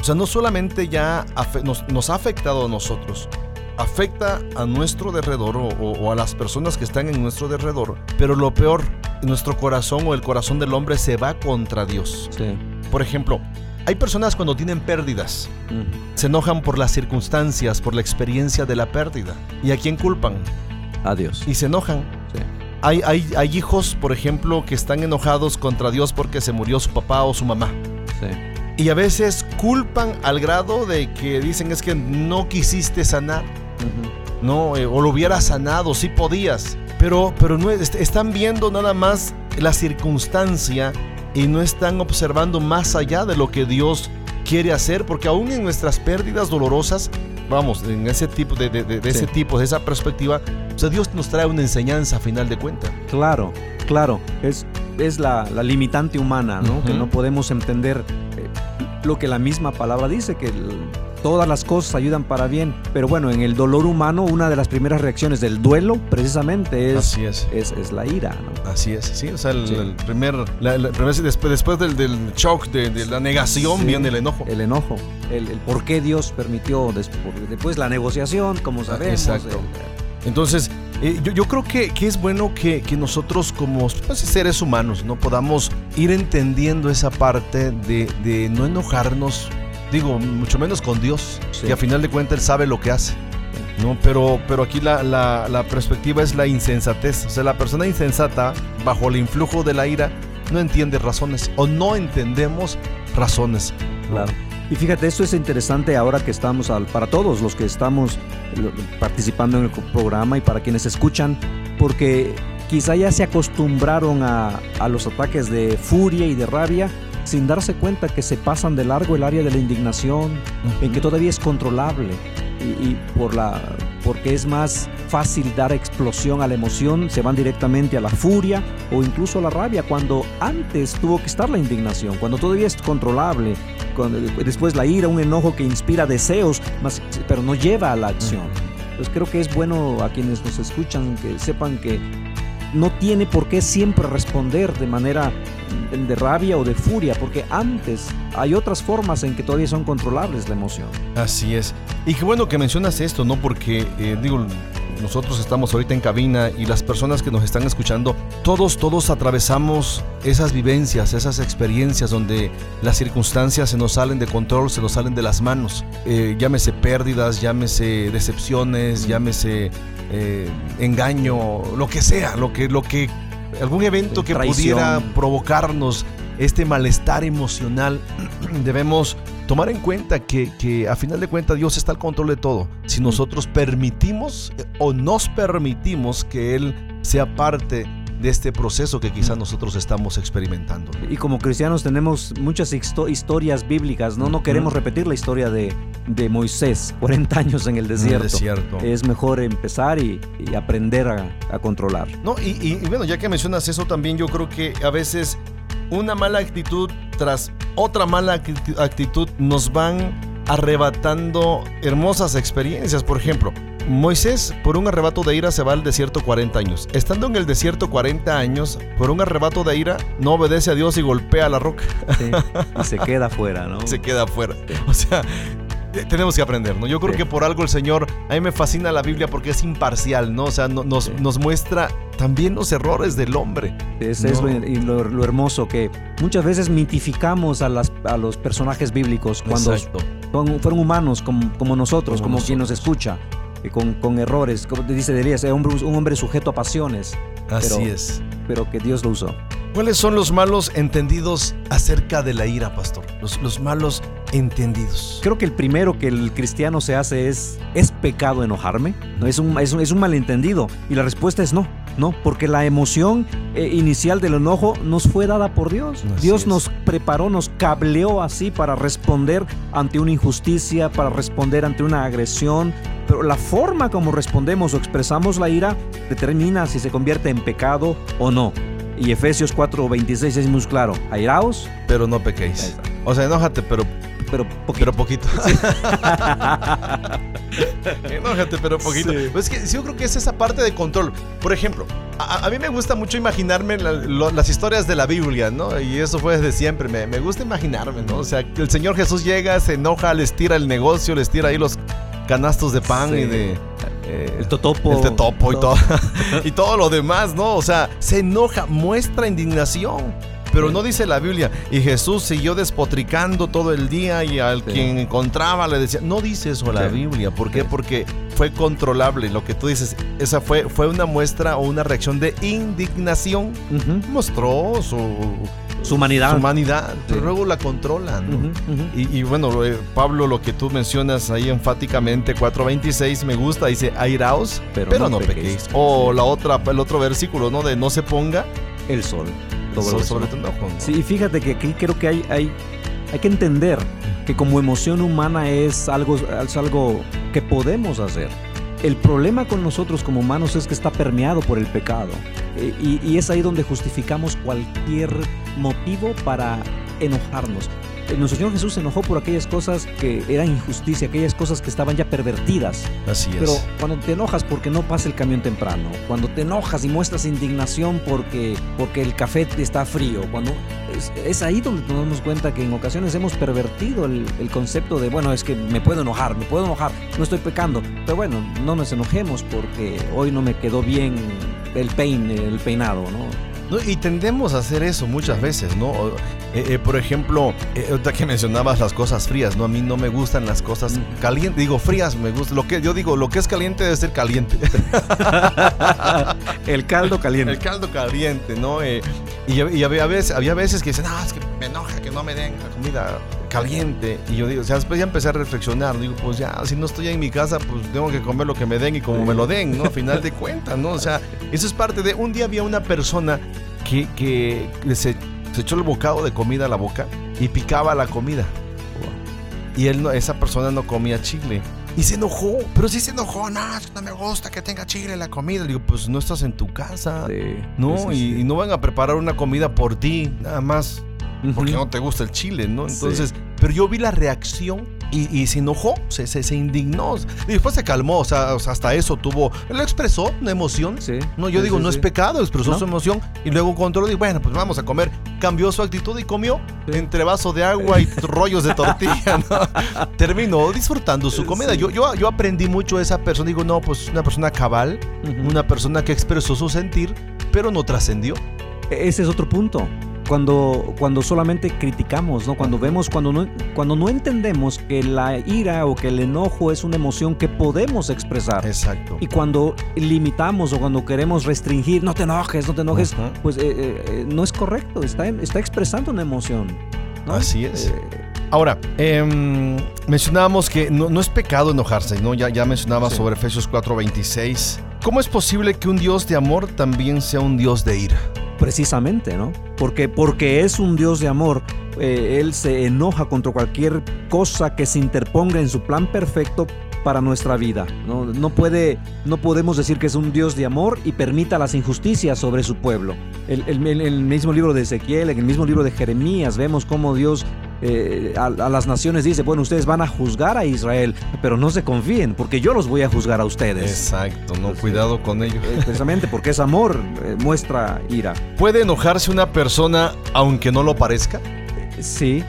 o sea, no solamente ya nos, nos ha afectado a nosotros, afecta a nuestro derredor o a las personas que están en nuestro derredor, pero lo peor, nuestro corazón o el corazón del hombre se va contra Dios. Sí. Por ejemplo, hay personas cuando tienen pérdidas, se enojan por las circunstancias, por la experiencia de la pérdida. ¿Y a quién culpan? Adiós. Y se enojan. Sí. Hay, hay, hay hijos, por ejemplo, que están enojados contra Dios porque se murió su papá o su mamá. Sí. Y a veces culpan al grado de que dicen es que no quisiste sanar, no, Eh, o lo hubieras sanado, sí podías. Pero, pero no es- están viendo nada más la circunstancia y no están observando más allá de lo que Dios quiere hacer, porque aún en nuestras pérdidas dolorosas, vamos, en ese tipo de, de- de- de Sí. ese tipo, de esa perspectiva, o sea, Dios nos trae una enseñanza a final de cuentas. Claro, claro. Es, es la, la limitante humana, ¿no? Que no podemos entender eh, lo que la misma palabra dice, que el- todas las cosas ayudan para bien. Pero bueno, en el dolor humano, una de las primeras reacciones del duelo, precisamente, es, Así es. es, es la ira, ¿no? Así es, sí, o sea, el, Sí. el primer, la- después, después del, del shock, de, de la negación, Sí. viene el enojo. El enojo, el, el por qué Dios permitió después la negociación, como sabemos. Ah, exacto. el- Entonces, eh, yo, yo creo que, que es bueno que, que nosotros como pues, seres humanos no podamos ir entendiendo esa parte de, de no enojarnos, digo, mucho menos con Dios, Sí. que a final de cuentas Él sabe lo que hace. ¿no? Pero, pero aquí la, la- la perspectiva es la insensatez. O sea, la persona insensata, bajo el influjo de la ira, no entiende razones o no entendemos razones. Claro. Y fíjate, esto es interesante ahora que estamos, al, para todos los que estamos participando en el programa y para quienes escuchan, porque quizá ya se acostumbraron a, a los ataques de furia y de rabia sin darse cuenta que se pasan de largo el área de la indignación, en que todavía es controlable y, y por la porque es más fácil dar explosión a la emoción, se van directamente a la furia o incluso a la rabia cuando antes tuvo que estar la indignación, cuando todavía es controlable, cuando- después la ira, un enojo que inspira deseos, más, pero no lleva a la acción. Pues creo que es bueno a quienes nos escuchan que sepan que no tiene por qué siempre responder de manera mm, de rabia o de furia, porque antes hay otras formas en que todavía son controlables la emoción. Así es. Y qué bueno que mencionas esto, ¿no? Porque, eh, digo, nosotros estamos ahorita en cabina y las personas que nos están escuchando, todos, todos atravesamos esas vivencias, esas experiencias donde las circunstancias se nos salen de control, se nos salen de las manos. Eh, llámese pérdidas, llámese decepciones, llámese eh, engaño, lo que sea, lo que, lo que, algún evento que pudiera provocarnos este malestar emocional, debemos tomar en cuenta que, que a final de cuentas Dios está al control de todo. Si nosotros permitimos o nos permitimos que Él sea parte de este proceso que quizás nosotros estamos experimentando. Y como cristianos tenemos muchas histo- historias bíblicas, ¿no? No queremos repetir la historia de, de Moisés, 40 años en el desierto. desierto. Es mejor empezar y, y aprender a, a controlar. No, y, y- y bueno, ya que mencionas eso también, yo creo que a veces una mala actitud tras otra mala acti- actitud nos van arrebatando hermosas experiencias. Por ejemplo, Moisés por un arrebato de ira se va al desierto 40 años. Estando en el desierto 40 años, por un arrebato de ira, no obedece a Dios y golpea la roca. ¿sí? Y se queda afuera, ¿no? se queda afuera. O sea, te- tenemos que aprender, ¿no? Yo creo Sí. que por algo el Señor, a mí me fascina la Biblia porque es imparcial, ¿no? O sea, no- nos, Sí. nos muestra también los errores del hombre. Es, es lo, y lo, lo hermoso que muchas veces mitificamos a, las, a los personajes bíblicos cuando son- fueron humanos como, como nosotros, Como como, quien nos escucha, con, con errores. Como te dice Elías, un hombre, un hombre sujeto a pasiones, Así Pero- es. pero que Dios lo usó. ¿Cuáles son los malos entendidos acerca de la ira, pastor? Los, los malos entendidos. Creo que el primero que el cristiano se hace es, ¿es pecado enojarme? No, es, un, es, un, es un malentendido. Y la respuesta es no, no, porque la emoción eh, inicial del enojo nos fue dada por Dios. Así Dios es. nos preparó, nos cableó así para responder ante una injusticia, para responder ante una agresión. Pero la forma como respondemos o expresamos la ira determina si se convierte en pecado o no. Y Efesios 4:26 es muy claro. Airaos, Pero no pequéis. O sea, enójate, pero, pero poquito. pero poquito. enójate, pero poquito. Pues es que sí, yo creo que es esa parte de control. Por ejemplo, a, a mí me gusta mucho imaginarme la- lo- las historias de la Biblia, ¿no? Y eso fue desde siempre. Me, me gusta imaginarme, ¿no? O sea, el Señor Jesús llega, se enoja, les tira el negocio, les tira ahí los canastos de pan Sí. y de... eh, el totopo. el de topo y todo. y todo lo demás, ¿no? O sea, se enoja, muestra indignación. Pero no dice la Biblia. Y Jesús siguió despotricando todo el día y al Sí. quien encontraba le decía. No dice eso la Sí. Biblia. ¿Por qué? Sí. Porque fue controlable. Lo que tú dices, esa fue, fue una muestra o una reacción de indignación. Mostró su, Su humanidad. su humanidad, pero Sí. luego la controlan. Y, y bueno, eh, Pablo, lo que tú mencionas ahí enfáticamente, 4.26, me gusta, dice, airaos, pero, Pero no, no pequéis. pequéis. O Sí. la otra, el otro versículo, ¿no? De no se ponga El sol. Todo Todo eso, sobre tu enojo. ¿no? Sí, y fíjate que aquí creo que hay, hay, hay que entender que como emoción humana es algo, es algo que podemos hacer. El problema con nosotros como humanos es que está permeado por el pecado. Y, y es ahí donde justificamos cualquier motivo para enojarnos. Eh, Nuestro Señor Jesús se enojó por aquellas cosas que eran injusticia, aquellas cosas que estaban ya pervertidas. Así es. Pero cuando te enojas porque no pasa el camión temprano, cuando te enojas y muestras indignación porque, porque el café te está frío, cuando es, es ahí donde nos damos cuenta que en ocasiones hemos pervertido el, el concepto de, bueno, es que me puedo enojar, me puedo enojar, no estoy pecando. Pero bueno, no nos enojemos porque hoy no me quedó bien el peine, el peinado, ¿no? No, y tendemos a hacer eso muchas veces, ¿no? Eh, eh, por ejemplo, eh, ahorita que mencionabas las cosas frías, ¿no? A mí no me gustan las cosas Mm. calientes. Digo, frías me gusta. Lo que yo digo, lo que es caliente debe ser caliente. el caldo caliente. El caldo caliente, ¿no? Eh, y, y había, veces, había veces que dicen, ah, es que me enoja que no me den la comida caliente. Y yo digo, o sea, después ya empecé a reflexionar. Digo, pues ya, si no estoy en mi casa, pues tengo que comer lo que me den y como me lo den, ¿no? A final de cuentas, ¿no? O sea, eso es parte de. Un día había una persona que, que se, se echó el bocado de comida a la boca y picaba la comida. Y él no, esa persona no comía chile. Y se enojó, pero sí se enojó, no, no me gusta que tenga chile en la comida. Le digo, pues no estás en tu casa. Sí, No, sí, sí, y, sí. y no van a preparar una comida por ti, nada más Porque no te gusta el chile, ¿no? Sí. Entonces, pero yo vi la reacción y, se enojó, se, se, indignó. Y después se calmó, o sea, hasta eso tuvo. Él expresó una emoción. Sí. No, yo digo, no es pecado, expresó su emoción y luego controló y bueno, pues vamos a comer. Cambió su actitud y comió entre vaso de agua y rollos de tortilla. Terminó disfrutando su comida. Yo, yo, yo aprendí mucho de esa persona. Digo, no, pues una persona cabal, una persona que expresó su sentir, pero no trascendió. E-, ese es otro punto cuando, cuando solamente criticamos, ¿no? Cuando vemos, cuando no, cuando no entendemos que la ira o que el enojo es una emoción que podemos expresar. Exacto. Y cuando limitamos o cuando queremos restringir, no te enojes, no te enojes, pues eh, eh, eh, no es correcto, está, está expresando una emoción. Así es. Ahora, em, mencionábamos que no, es pecado enojarse, ¿no? Ya, ya mencionaba sobre Efesios 4:26. ¿Cómo es posible que un Dios de amor también sea un Dios de ira? Precisamente, ¿no? Porque, porque es un Dios de amor, eh, Él se enoja contra cualquier cosa que se interponga en su plan perfecto para nuestra vida. No, no, puede, no podemos decir que es un Dios de amor y permita las injusticias sobre su pueblo. El, el, mismo libro de Ezequiel, en el mismo libro de Jeremías, vemos cómo Dios eh, a, las naciones dice, bueno, ustedes van a juzgar a Israel, pero no se confíen, porque yo los voy a juzgar a ustedes. Exacto, no, cuidado con ellos. Eh, precisamente porque es amor, eh, muestra ira. ¿Puede enojarse una persona aunque no lo parezca? Sí,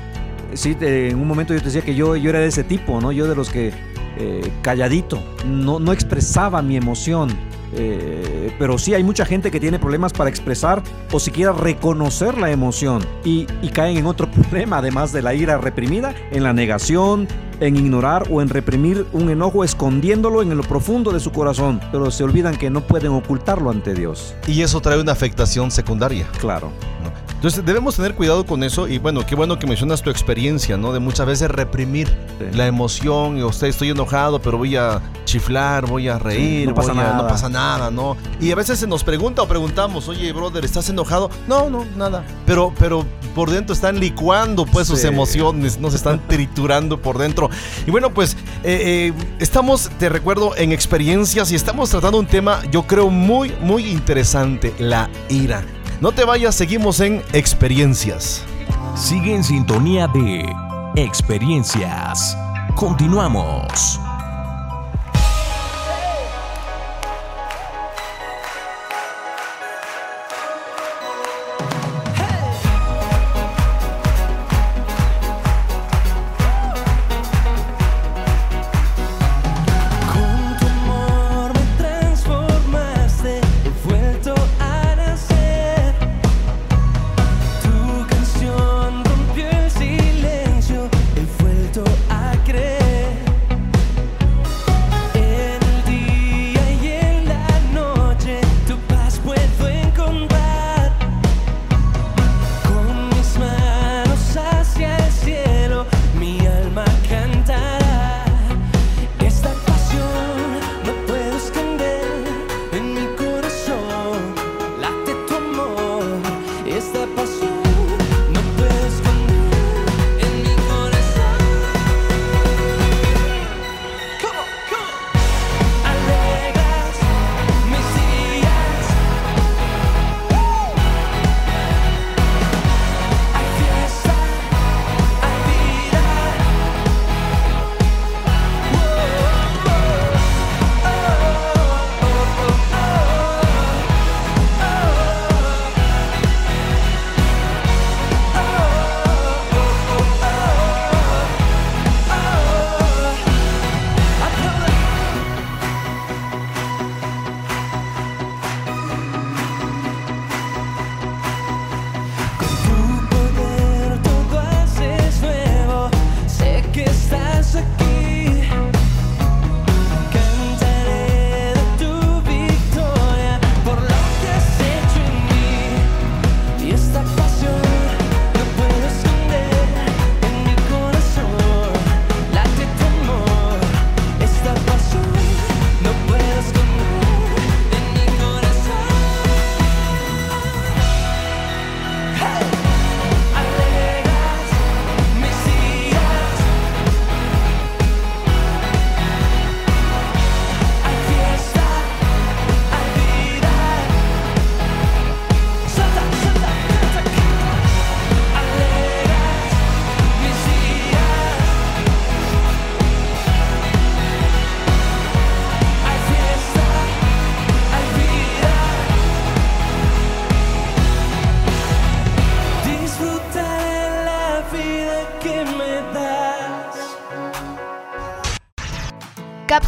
sí, en un momento yo te decía que yo, yo era de ese tipo, ¿no? Yo de los que calladito, no, no expresaba mi emoción eh, pero sí hay mucha gente que tiene problemas para expresar o siquiera reconocer la emoción y, caen en otro problema, además de la ira reprimida, en la negación, en ignorar o en reprimir un enojo escondiéndolo en lo profundo de su corazón, pero se olvidan que no pueden ocultarlo ante Dios. Y eso trae una afectación secundaria. Claro. Entonces debemos tener cuidado con eso y bueno, qué bueno que mencionas tu experiencia, ¿no? De muchas veces reprimir la emoción y usted estoy enojado, pero voy a chiflar, voy a reír, no, pasa nada. no pasa nada, ¿no? Y a veces se nos pregunta o preguntamos, oye, brother, ¿estás enojado? No, no, nada. Pero, pero por dentro están licuando pues sus emociones, nos están triturando por dentro. Y bueno, pues eh, eh, estamos, te recuerdo, en experiencias y estamos tratando un tema, yo creo, muy, muy interesante, la ira. No te vayas, seguimos en experiencias. Sigue en sintonía de experiencias. Continuamos.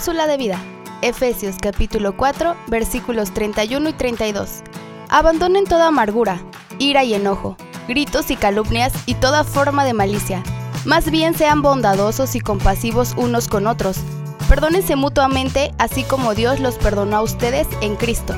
Cápsula de vida. Efesios capítulo 4, versículos 31 y 32. Abandonen toda amargura, ira y enojo, gritos y calumnias y toda forma de malicia. Más bien sean bondadosos y compasivos unos con otros. Perdónense mutuamente, así como Dios los perdonó a ustedes en Cristo.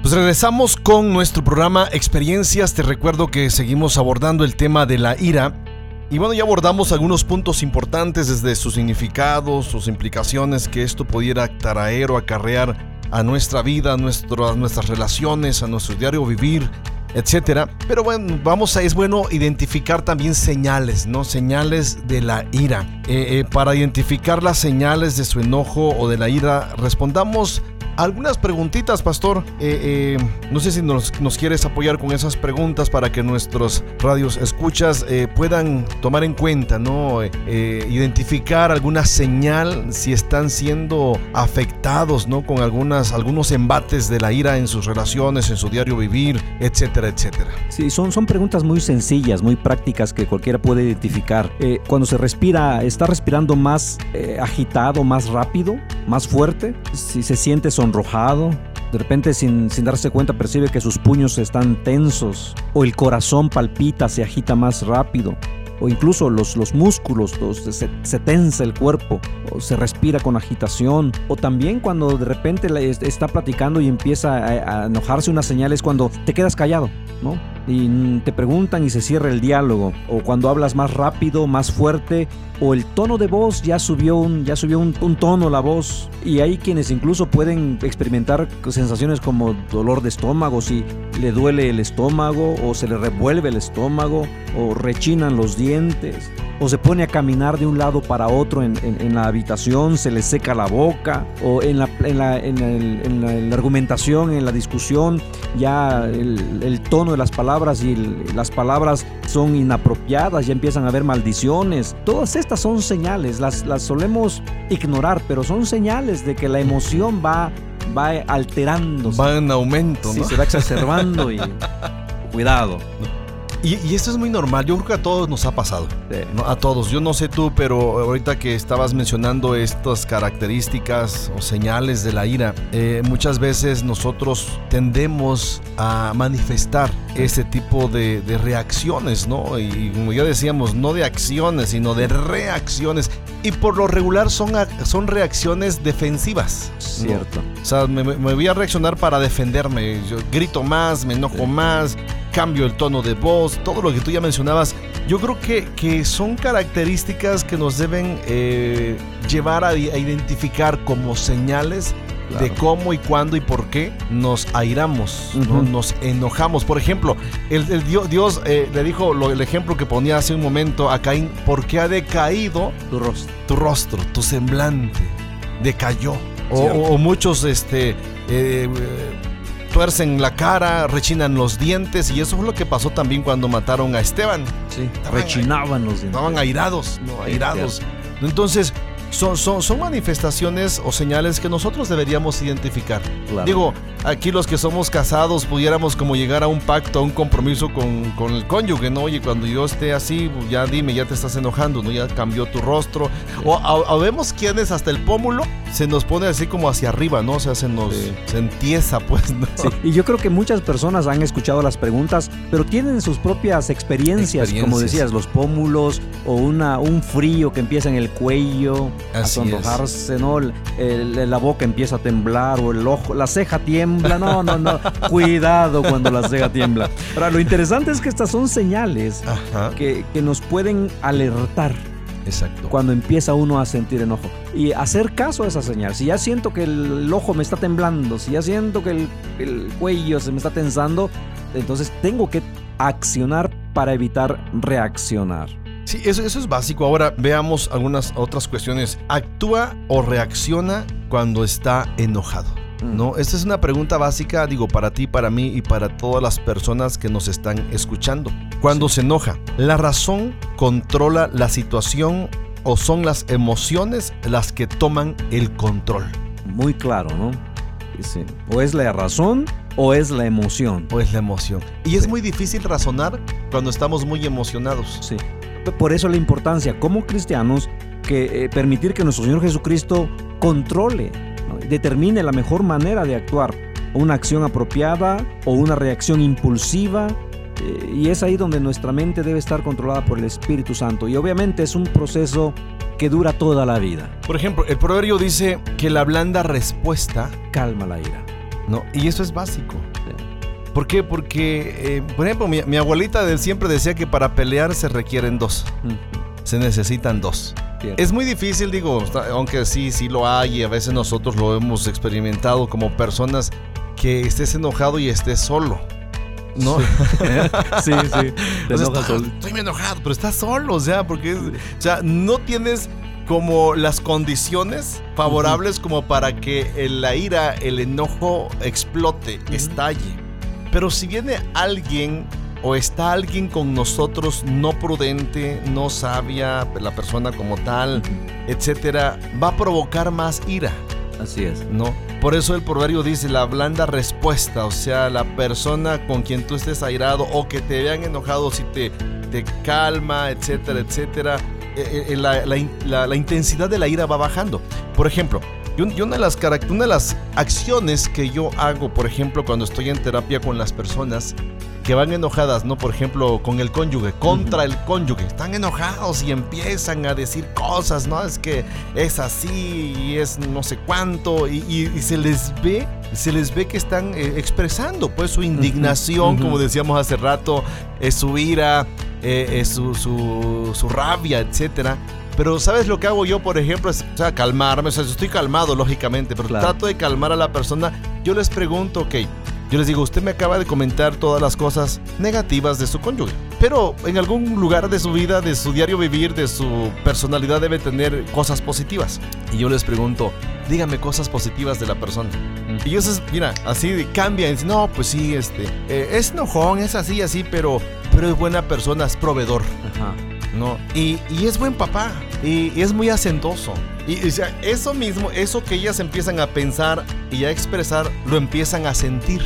Pues regresamos con nuestro programa Experiencias. Te recuerdo que seguimos abordando el tema de la ira y bueno, ya abordamos algunos puntos importantes desde sus significados, sus implicaciones que esto pudiera traer o acarrear a nuestra vida, a, nuestras relaciones, a nuestro diario vivir, etcétera. Pero bueno, vamos a, es bueno identificar también señales, ¿no? Señales de la ira. Eh, eh, para identificar las señales de su enojo o de la ira, respondamos algunas preguntitas, pastor. Eh, eh, no sé si nos, quieres apoyar con esas preguntas para que nuestros radios escuchas eh, puedan tomar en cuenta, ¿no? identificar alguna señal si están siendo afectados, ¿no? Con algunas, algunos embates de la ira en sus relaciones, en su diario vivir, etcétera, etcétera. Sí, son, son preguntas muy sencillas, muy prácticas que cualquiera puede identificar. cuando se respira, está respirando más agitado, más rápido, más fuerte, si se siente son enrojado, de repente sin, sin, darse cuenta percibe que sus puños están tensos o el corazón palpita, se agita más rápido o incluso los, los músculos, se, se, tensa el cuerpo o se respira con agitación o también cuando de repente está platicando y empieza a, a enojarse una señal es cuando te quedas callado, ¿no? y te preguntan y se cierra el diálogo, o cuando hablas más rápido, más fuerte, o el tono de voz ya subió un, ya subió un, tono la voz, y hay quienes incluso pueden experimentar sensaciones como dolor de estómago, si le duele el estómago, o se le revuelve el estómago, o rechinan los dientes o se pone a caminar de un lado para otro en, la habitación, se le seca la boca, o en la, en la, argumentación, en la discusión, ya el, tono de las palabras y las palabras son inapropiadas, ya empiezan a haber maldiciones. Todas estas son señales, las, las solemos ignorar, pero son señales de que la emoción va, va alterándose. Va en aumento, ¿no? se va exacerbando y cuidado. Y, esto es muy normal, yo creo que a todos nos ha pasado. A todos, yo no sé tú, pero ahorita que estabas mencionando estas características o señales de la ira, eh, muchas veces nosotros tendemos a manifestar ese tipo de, reacciones, ¿no? Y como ya decíamos, no de acciones, sino de reacciones. Y por lo regular son, son reacciones defensivas. Cierto. O sea, me, voy a reaccionar para defenderme. Yo grito más, me enojo más cambio el tono de voz, todo lo que tú ya mencionabas, yo creo que, que son características que nos deben eh, llevar a, identificar como señales de cómo y cuándo y por qué nos airamos, nos enojamos. Por ejemplo, el, Dios, eh, le dijo lo, el ejemplo que ponía hace un momento a Caín, porque ha decaído tu rostro, tu, rostro, tu semblante, decayó. O, muchos este, eh, tuercen la cara, rechinan los dientes y eso fue lo que pasó también cuando mataron a Esteban. Sí, rechinaban los dientes. Estaban airados, no, airados. Entonces, son, son, son, manifestaciones o señales que nosotros deberíamos identificar. Digo, aquí los que somos casados pudiéramos como llegar a un pacto, a un compromiso con, con el cónyuge, ¿no? Oye, cuando yo esté así, ya dime, ya te estás enojando, ¿no? Ya cambió tu rostro. O, vemos quienes hasta el pómulo se nos pone así como hacia arriba, ¿no? O sea, se nos se entieza, pues, ¿no? Sí. Y yo creo que muchas personas han escuchado las preguntas, pero tienen sus propias experiencias, como decías, los pómulos o una, un frío que empieza en el cuello, Así a ¿no? la boca empieza a temblar o el ojo, la ceja tiembla. No, no, no. Cuidado cuando la ceja tiembla. Ahora, lo interesante es que estas son señales que, que nos pueden alertar. Exacto. Cuando empieza uno a sentir enojo. Y hacer caso a esa señal. Si ya siento que el ojo me está temblando, si ya siento que el, el cuello se me está tensando, entonces tengo que accionar para evitar reaccionar. Sí, eso, eso es básico. Ahora veamos algunas otras cuestiones. ¿Actúa o reacciona cuando está enojado? Mm. ¿No? Esta es una pregunta básica, digo, para ti, para mí y para todas las personas que nos están escuchando. Cuando se enoja, ¿la razón controla la situación o son las emociones las que toman el control? Muy claro, ¿no? O es la razón o es la emoción. O es la emoción. Y es muy difícil razonar cuando estamos muy emocionados. Sí. Por eso la importancia como cristianos que eh, permitir que nuestro Señor Jesucristo controle. Determine la mejor manera de actuar, una acción apropiada o una reacción impulsiva. eh, y es ahí donde nuestra mente debe estar controlada por el Espíritu Santo. Y obviamente es un proceso que dura toda la vida. Por ejemplo, el proverbio dice que la blanda respuesta, Calma la ira. ¿no? Y eso es básico. ¿Por qué? Porque, eh, por ejemplo, mi, mi abuelita de- siempre decía que para pelear se requieren dos. Se necesitan dos. cierto. Es muy difícil, digo, aunque sí, sí lo hay y a veces nosotros lo hemos experimentado como personas que estés enojado y estés solo. ¿No? sí, sí. Te O sea, está- estoy muy enojado, pero estás solo, o sea, porque es- o sea, no tienes como las condiciones favorables como para que la ira, el enojo explote, estalle. Pero si viene alguien o está alguien con nosotros no prudente, no sabia, la persona como tal, etcétera, va a provocar más ira. Así es. ¿no? Por eso el proverbio dice la blanda respuesta, o sea, la persona con quien tú estés airado o que te vean enojado, si te, te calma, etcétera, etcétera, eh, eh, la, la la- la intensidad de la ira va bajando. Por ejemplo, y un- y una de, las, una de las acciones que yo hago, por ejemplo, cuando estoy en terapia con las personas, que van enojadas, ¿no? Por ejemplo, con el cónyuge, contra el cónyuge. Están enojados y empiezan a decir cosas, ¿no? Es que es así y es no sé cuánto. Y, y- y se les ve, se les ve que están eh, expresando, pues, su indignación, como decíamos hace rato, eh, su ira, eh, eh, su, su, su rabia, etcétera. Pero ¿sabes lo que hago yo, por ejemplo? Es, o sea, calmarme. O sea, yo estoy calmado, lógicamente, pero Claro. trato de calmar a la persona. Yo les pregunto, ok, yo les digo, usted me acaba de comentar todas las cosas negativas de su cónyuge. Pero en algún lugar de su vida, de su diario vivir, de su personalidad debe tener cosas positivas. Y yo les pregunto, dígame cosas positivas de la persona. Y ellos, mira, así cambian. No, pues sí, este, eh, es enojón, es así, así, pero, pero es buena persona, es proveedor. Ajá. Y, y es buen papá, y, es muy hacendoso. Y eso mismo, eso que ellas empiezan a pensar y a expresar, lo empiezan a sentir.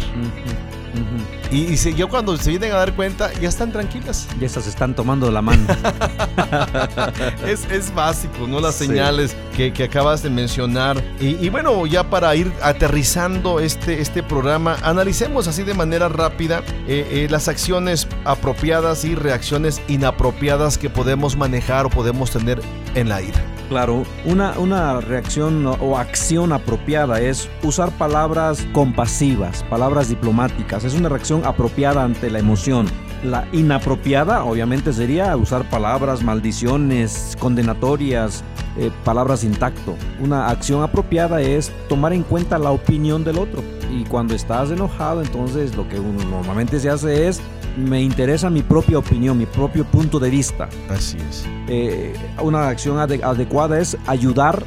Y, y si- yo cuando se vienen a dar cuenta, ya están tranquilas. Ya estas se están tomando la mano. Es, es básico, ¿no? Las Sí. señales que, que acabas de mencionar. Y, y bueno, ya para ir aterrizando este, este programa, analicemos así de manera rápida eh, eh, las acciones apropiadas y reacciones inapropiadas que podemos manejar o podemos tener en la ira. Claro, una, una reacción o- acción apropiada es usar palabras compasivas, palabras diplomáticas. Es una reacción apropiada ante la emoción. La inapropiada, obviamente, sería usar palabras, maldiciones, condenatorias, eh, palabras sin tacto. Una acción apropiada es tomar en cuenta la opinión del otro. Y cuando estás enojado, entonces lo que uno normalmente se hace es, me interesa mi propia opinión, mi propio punto de vista Así es. eh, una acción ade- adecuada es ayudar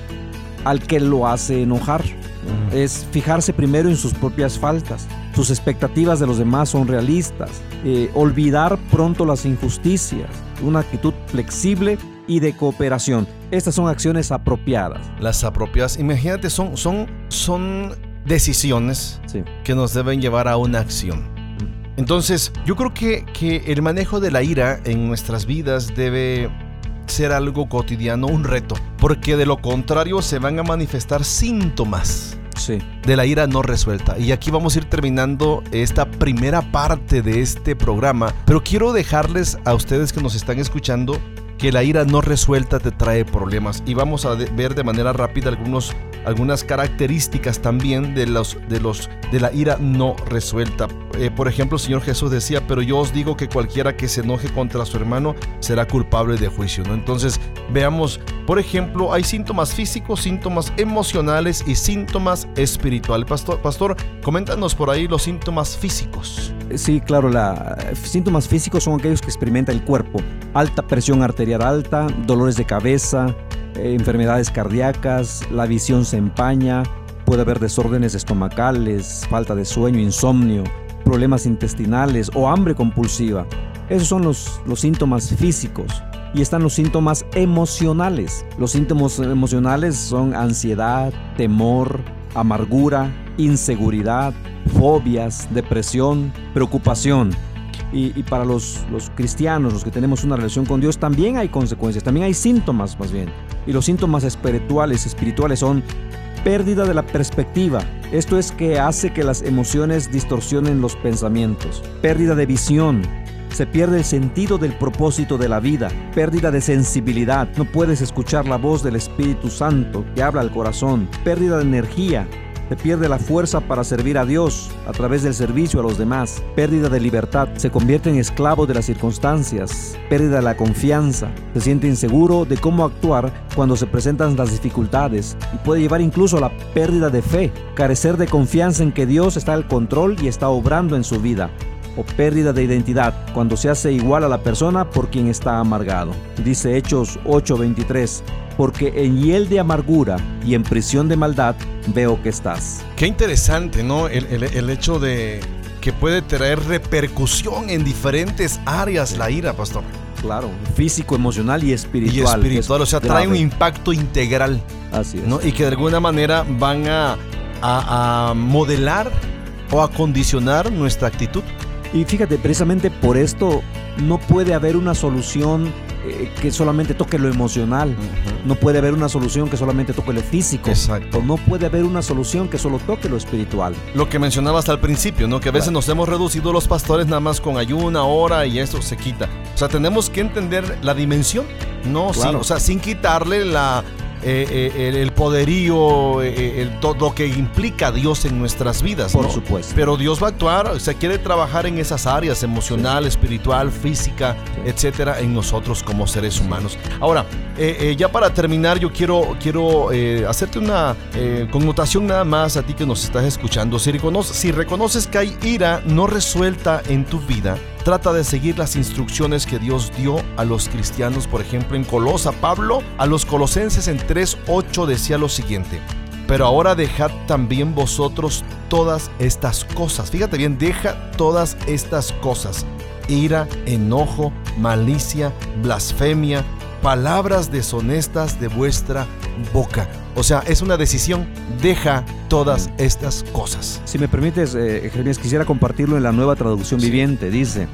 al que lo hace enojar. Es fijarse primero en sus propias faltas. Sus expectativas de los demás son realistas. Eh, olvidar pronto las injusticias. Una actitud flexible y de cooperación. Estas son acciones apropiadas. Las apropiadas, imagínate, son, son, son decisiones Sí. que nos deben llevar a una acción. Entonces, yo creo que, que el manejo de la ira en nuestras vidas debe ser algo cotidiano, un reto, porque de lo contrario se van a manifestar síntomas Sí. de la ira no resuelta. Y aquí vamos a ir terminando esta primera parte de este programa, pero quiero dejarles a ustedes que nos están escuchando que la ira no resuelta te trae problemas y vamos a ver de manera rápida algunos algunas características también de los de los de la ira no resuelta. Eh, por ejemplo, el Señor Jesús decía, "Pero yo os digo que cualquiera que se enoje contra su hermano será culpable de juicio", ¿no? Entonces, veamos, por ejemplo, hay síntomas físicos, síntomas emocionales y síntomas espirituales. Pastor, pastor, coméntanos por ahí los síntomas físicos. Sí, claro, la, síntomas físicos son aquellos que experimenta el cuerpo. Alta presión arterial alta, dolores de cabeza, eh, enfermedades cardíacas, la visión se empaña, puede haber desórdenes estomacales, falta de sueño, insomnio, problemas intestinales o hambre compulsiva. Esos son los, los síntomas físicos. Y están los síntomas emocionales. Los síntomas emocionales son ansiedad, temor, amargura, inseguridad, fobias, depresión, preocupación. Y, para los, los cristianos, los que tenemos una relación con Dios, también hay consecuencias, también hay síntomas más bien. Y los síntomas espirituales, espirituales son pérdida de la perspectiva. Esto es que hace que las emociones distorsionen los pensamientos. Pérdida de visión. Se pierde el sentido del propósito de la vida. Pérdida de sensibilidad. No puedes escuchar la voz del Espíritu Santo que habla al corazón. Pérdida de energía se pierde la fuerza para servir a Dios a través del servicio a los demás, pérdida de libertad, se convierte en esclavo de las circunstancias, pérdida de la confianza, se siente inseguro de cómo actuar cuando se presentan las dificultades. Y puede llevar incluso a la pérdida de fe, carecer de confianza en que Dios está al control y está obrando en su vida. O pérdida de identidad cuando se hace igual a la persona por quien está amargado. Dice Hechos 8:23, porque en hiel de amargura y en prisión de maldad veo que estás. Qué interesante, ¿no? El, hecho de que puede traer repercusión en diferentes áreas la ira, pastor. Claro, físico, emocional y espiritual. Y espiritual, o sea, trae un impacto integral. Así es. ¿no? Y que de alguna manera van a, a, a modelar o a condicionar nuestra actitud. Y fíjate, precisamente por esto no puede haber una solución eh, que solamente toque lo emocional. No puede haber una solución que solamente toque lo físico. Exacto. O no puede haber una solución que solo toque lo espiritual. Lo que mencionabas al principio, ¿no? Que a veces nos hemos reducido los pastores nada más con ayuna, hora y eso se quita. O sea, tenemos que entender la dimensión, ¿no? o sea, sin quitarle la, eh, eh, el, poderío, eh, el, todo lo que implica Dios en nuestras vidas. Por supuesto. Pero Dios va a actuar, o sea, quiere trabajar en esas áreas, emocional, espiritual, física, etcétera, en nosotros como seres humanos. Ahora, ya para terminar, yo quiero, quiero hacerte una connotación nada más a ti que nos estás escuchando. Si si reconoces que hay ira no resuelta en tu vida, trata de seguir las instrucciones que Dios dio a los cristianos, por ejemplo en Colosa. Pablo a los colosenses en 3.8 decía lo siguiente, pero ahora dejad también vosotros todas estas cosas. Fíjate bien, deja todas estas cosas. Ira, enojo, malicia, blasfemia, palabras deshonestas de vuestra boca. O sea, es una decisión. Deja todas estas cosas. Si me permites, eh, Jeremías, quisiera compartirlo en la nueva traducción viviente. Dice,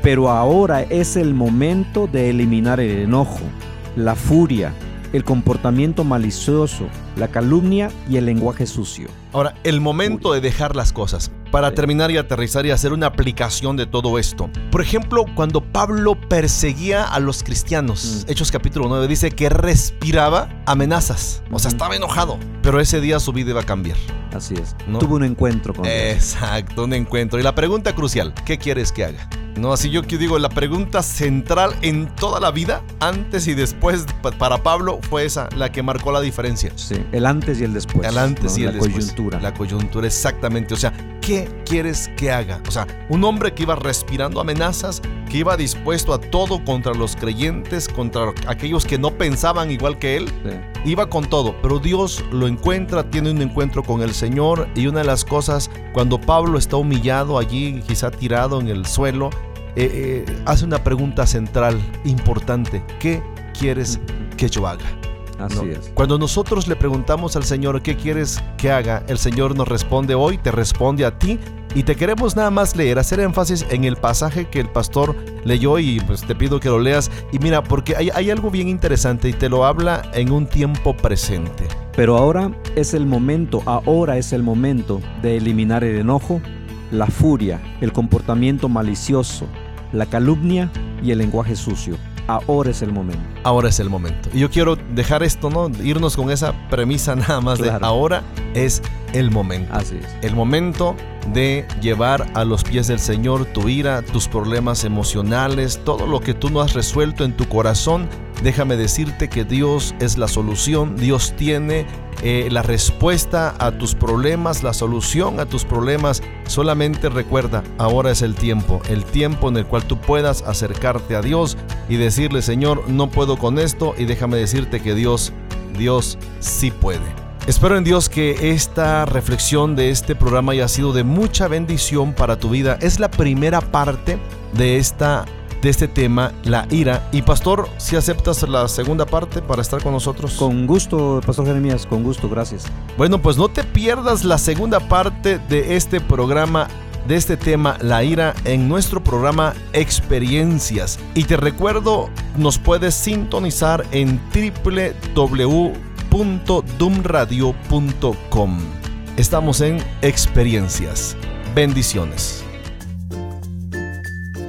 pero ahora es el momento de eliminar el enojo, la furia, el comportamiento malicioso, la calumnia y el lenguaje sucio. Ahora, el momento de dejar las cosas. Para terminar y aterrizar y hacer una aplicación de todo esto. Por ejemplo, cuando Pablo perseguía a los cristianos, mm. Hechos capítulo 9 dice que respiraba amenazas. O sea, estaba enojado. Pero ese día su vida iba a cambiar. Así es. Tuvo un encuentro con Dios. Exacto, un encuentro. Y la pregunta crucial, ¿qué quieres que haga? No, así yo digo, la pregunta central en toda la vida, antes y después para Pablo, fue esa, la que marcó la diferencia. Sí, el antes y el después. El antes y el la después. La coyuntura. La coyuntura, exactamente. O sea, ¿qué quieres que haga? O sea, un hombre que iba respirando amenazas, que iba dispuesto a todo contra los creyentes, contra aquellos que no pensaban igual que él, iba con todo. Pero Dios lo encuentra, tiene un encuentro con el Señor y una de las cosas, cuando Pablo está humillado allí, quizá tirado en el suelo, eh, eh, hace una pregunta central importante. ¿Qué quieres que yo haga? Así es. Cuando nosotros le preguntamos al Señor qué quieres que haga, el Señor nos responde hoy, te responde a ti. Y te queremos nada más leer, hacer énfasis en el pasaje que el pastor leyó y pues te pido que lo leas. Y mira, porque hay, hay algo bien interesante y te lo habla en un tiempo presente. Pero ahora es el momento, ahora es el momento de eliminar el enojo, la furia, el comportamiento malicioso, la calumnia y el lenguaje sucio. Ahora es el momento. Ahora es el momento. Y yo quiero dejar esto, ¿no? Irnos con esa premisa nada más de ahora es el momento. Así es. El momento de llevar a los pies del Señor tu ira, tus problemas emocionales, todo lo que tú no has resuelto en tu corazón. Déjame decirte que Dios es la solución. Dios tiene eh, la respuesta a tus problemas, la solución a tus problemas. Solamente recuerda, ahora es el tiempo, el tiempo en el cual tú puedas acercarte a Dios y decirle, Señor, no puedo con esto y déjame decirte que Dios, Dios sí puede. Espero en Dios que esta reflexión de este programa haya sido de mucha bendición para tu vida. Es la primera parte de esta de este tema, la ira. Y pastor, si aceptas la segunda parte para estar con nosotros. Con gusto, pastor Jeremías, con gusto, gracias. Bueno, pues no te pierdas la segunda parte de este programa de este tema, la ira, en nuestro programa Experiencias. Y te recuerdo, nos puedes sintonizar en www.dumradio.com. Estamos en Experiencias. Bendiciones.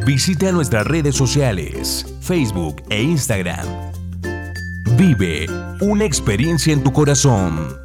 Visita nuestras redes sociales, Facebook e Instagram. Vive una experiencia en tu corazón.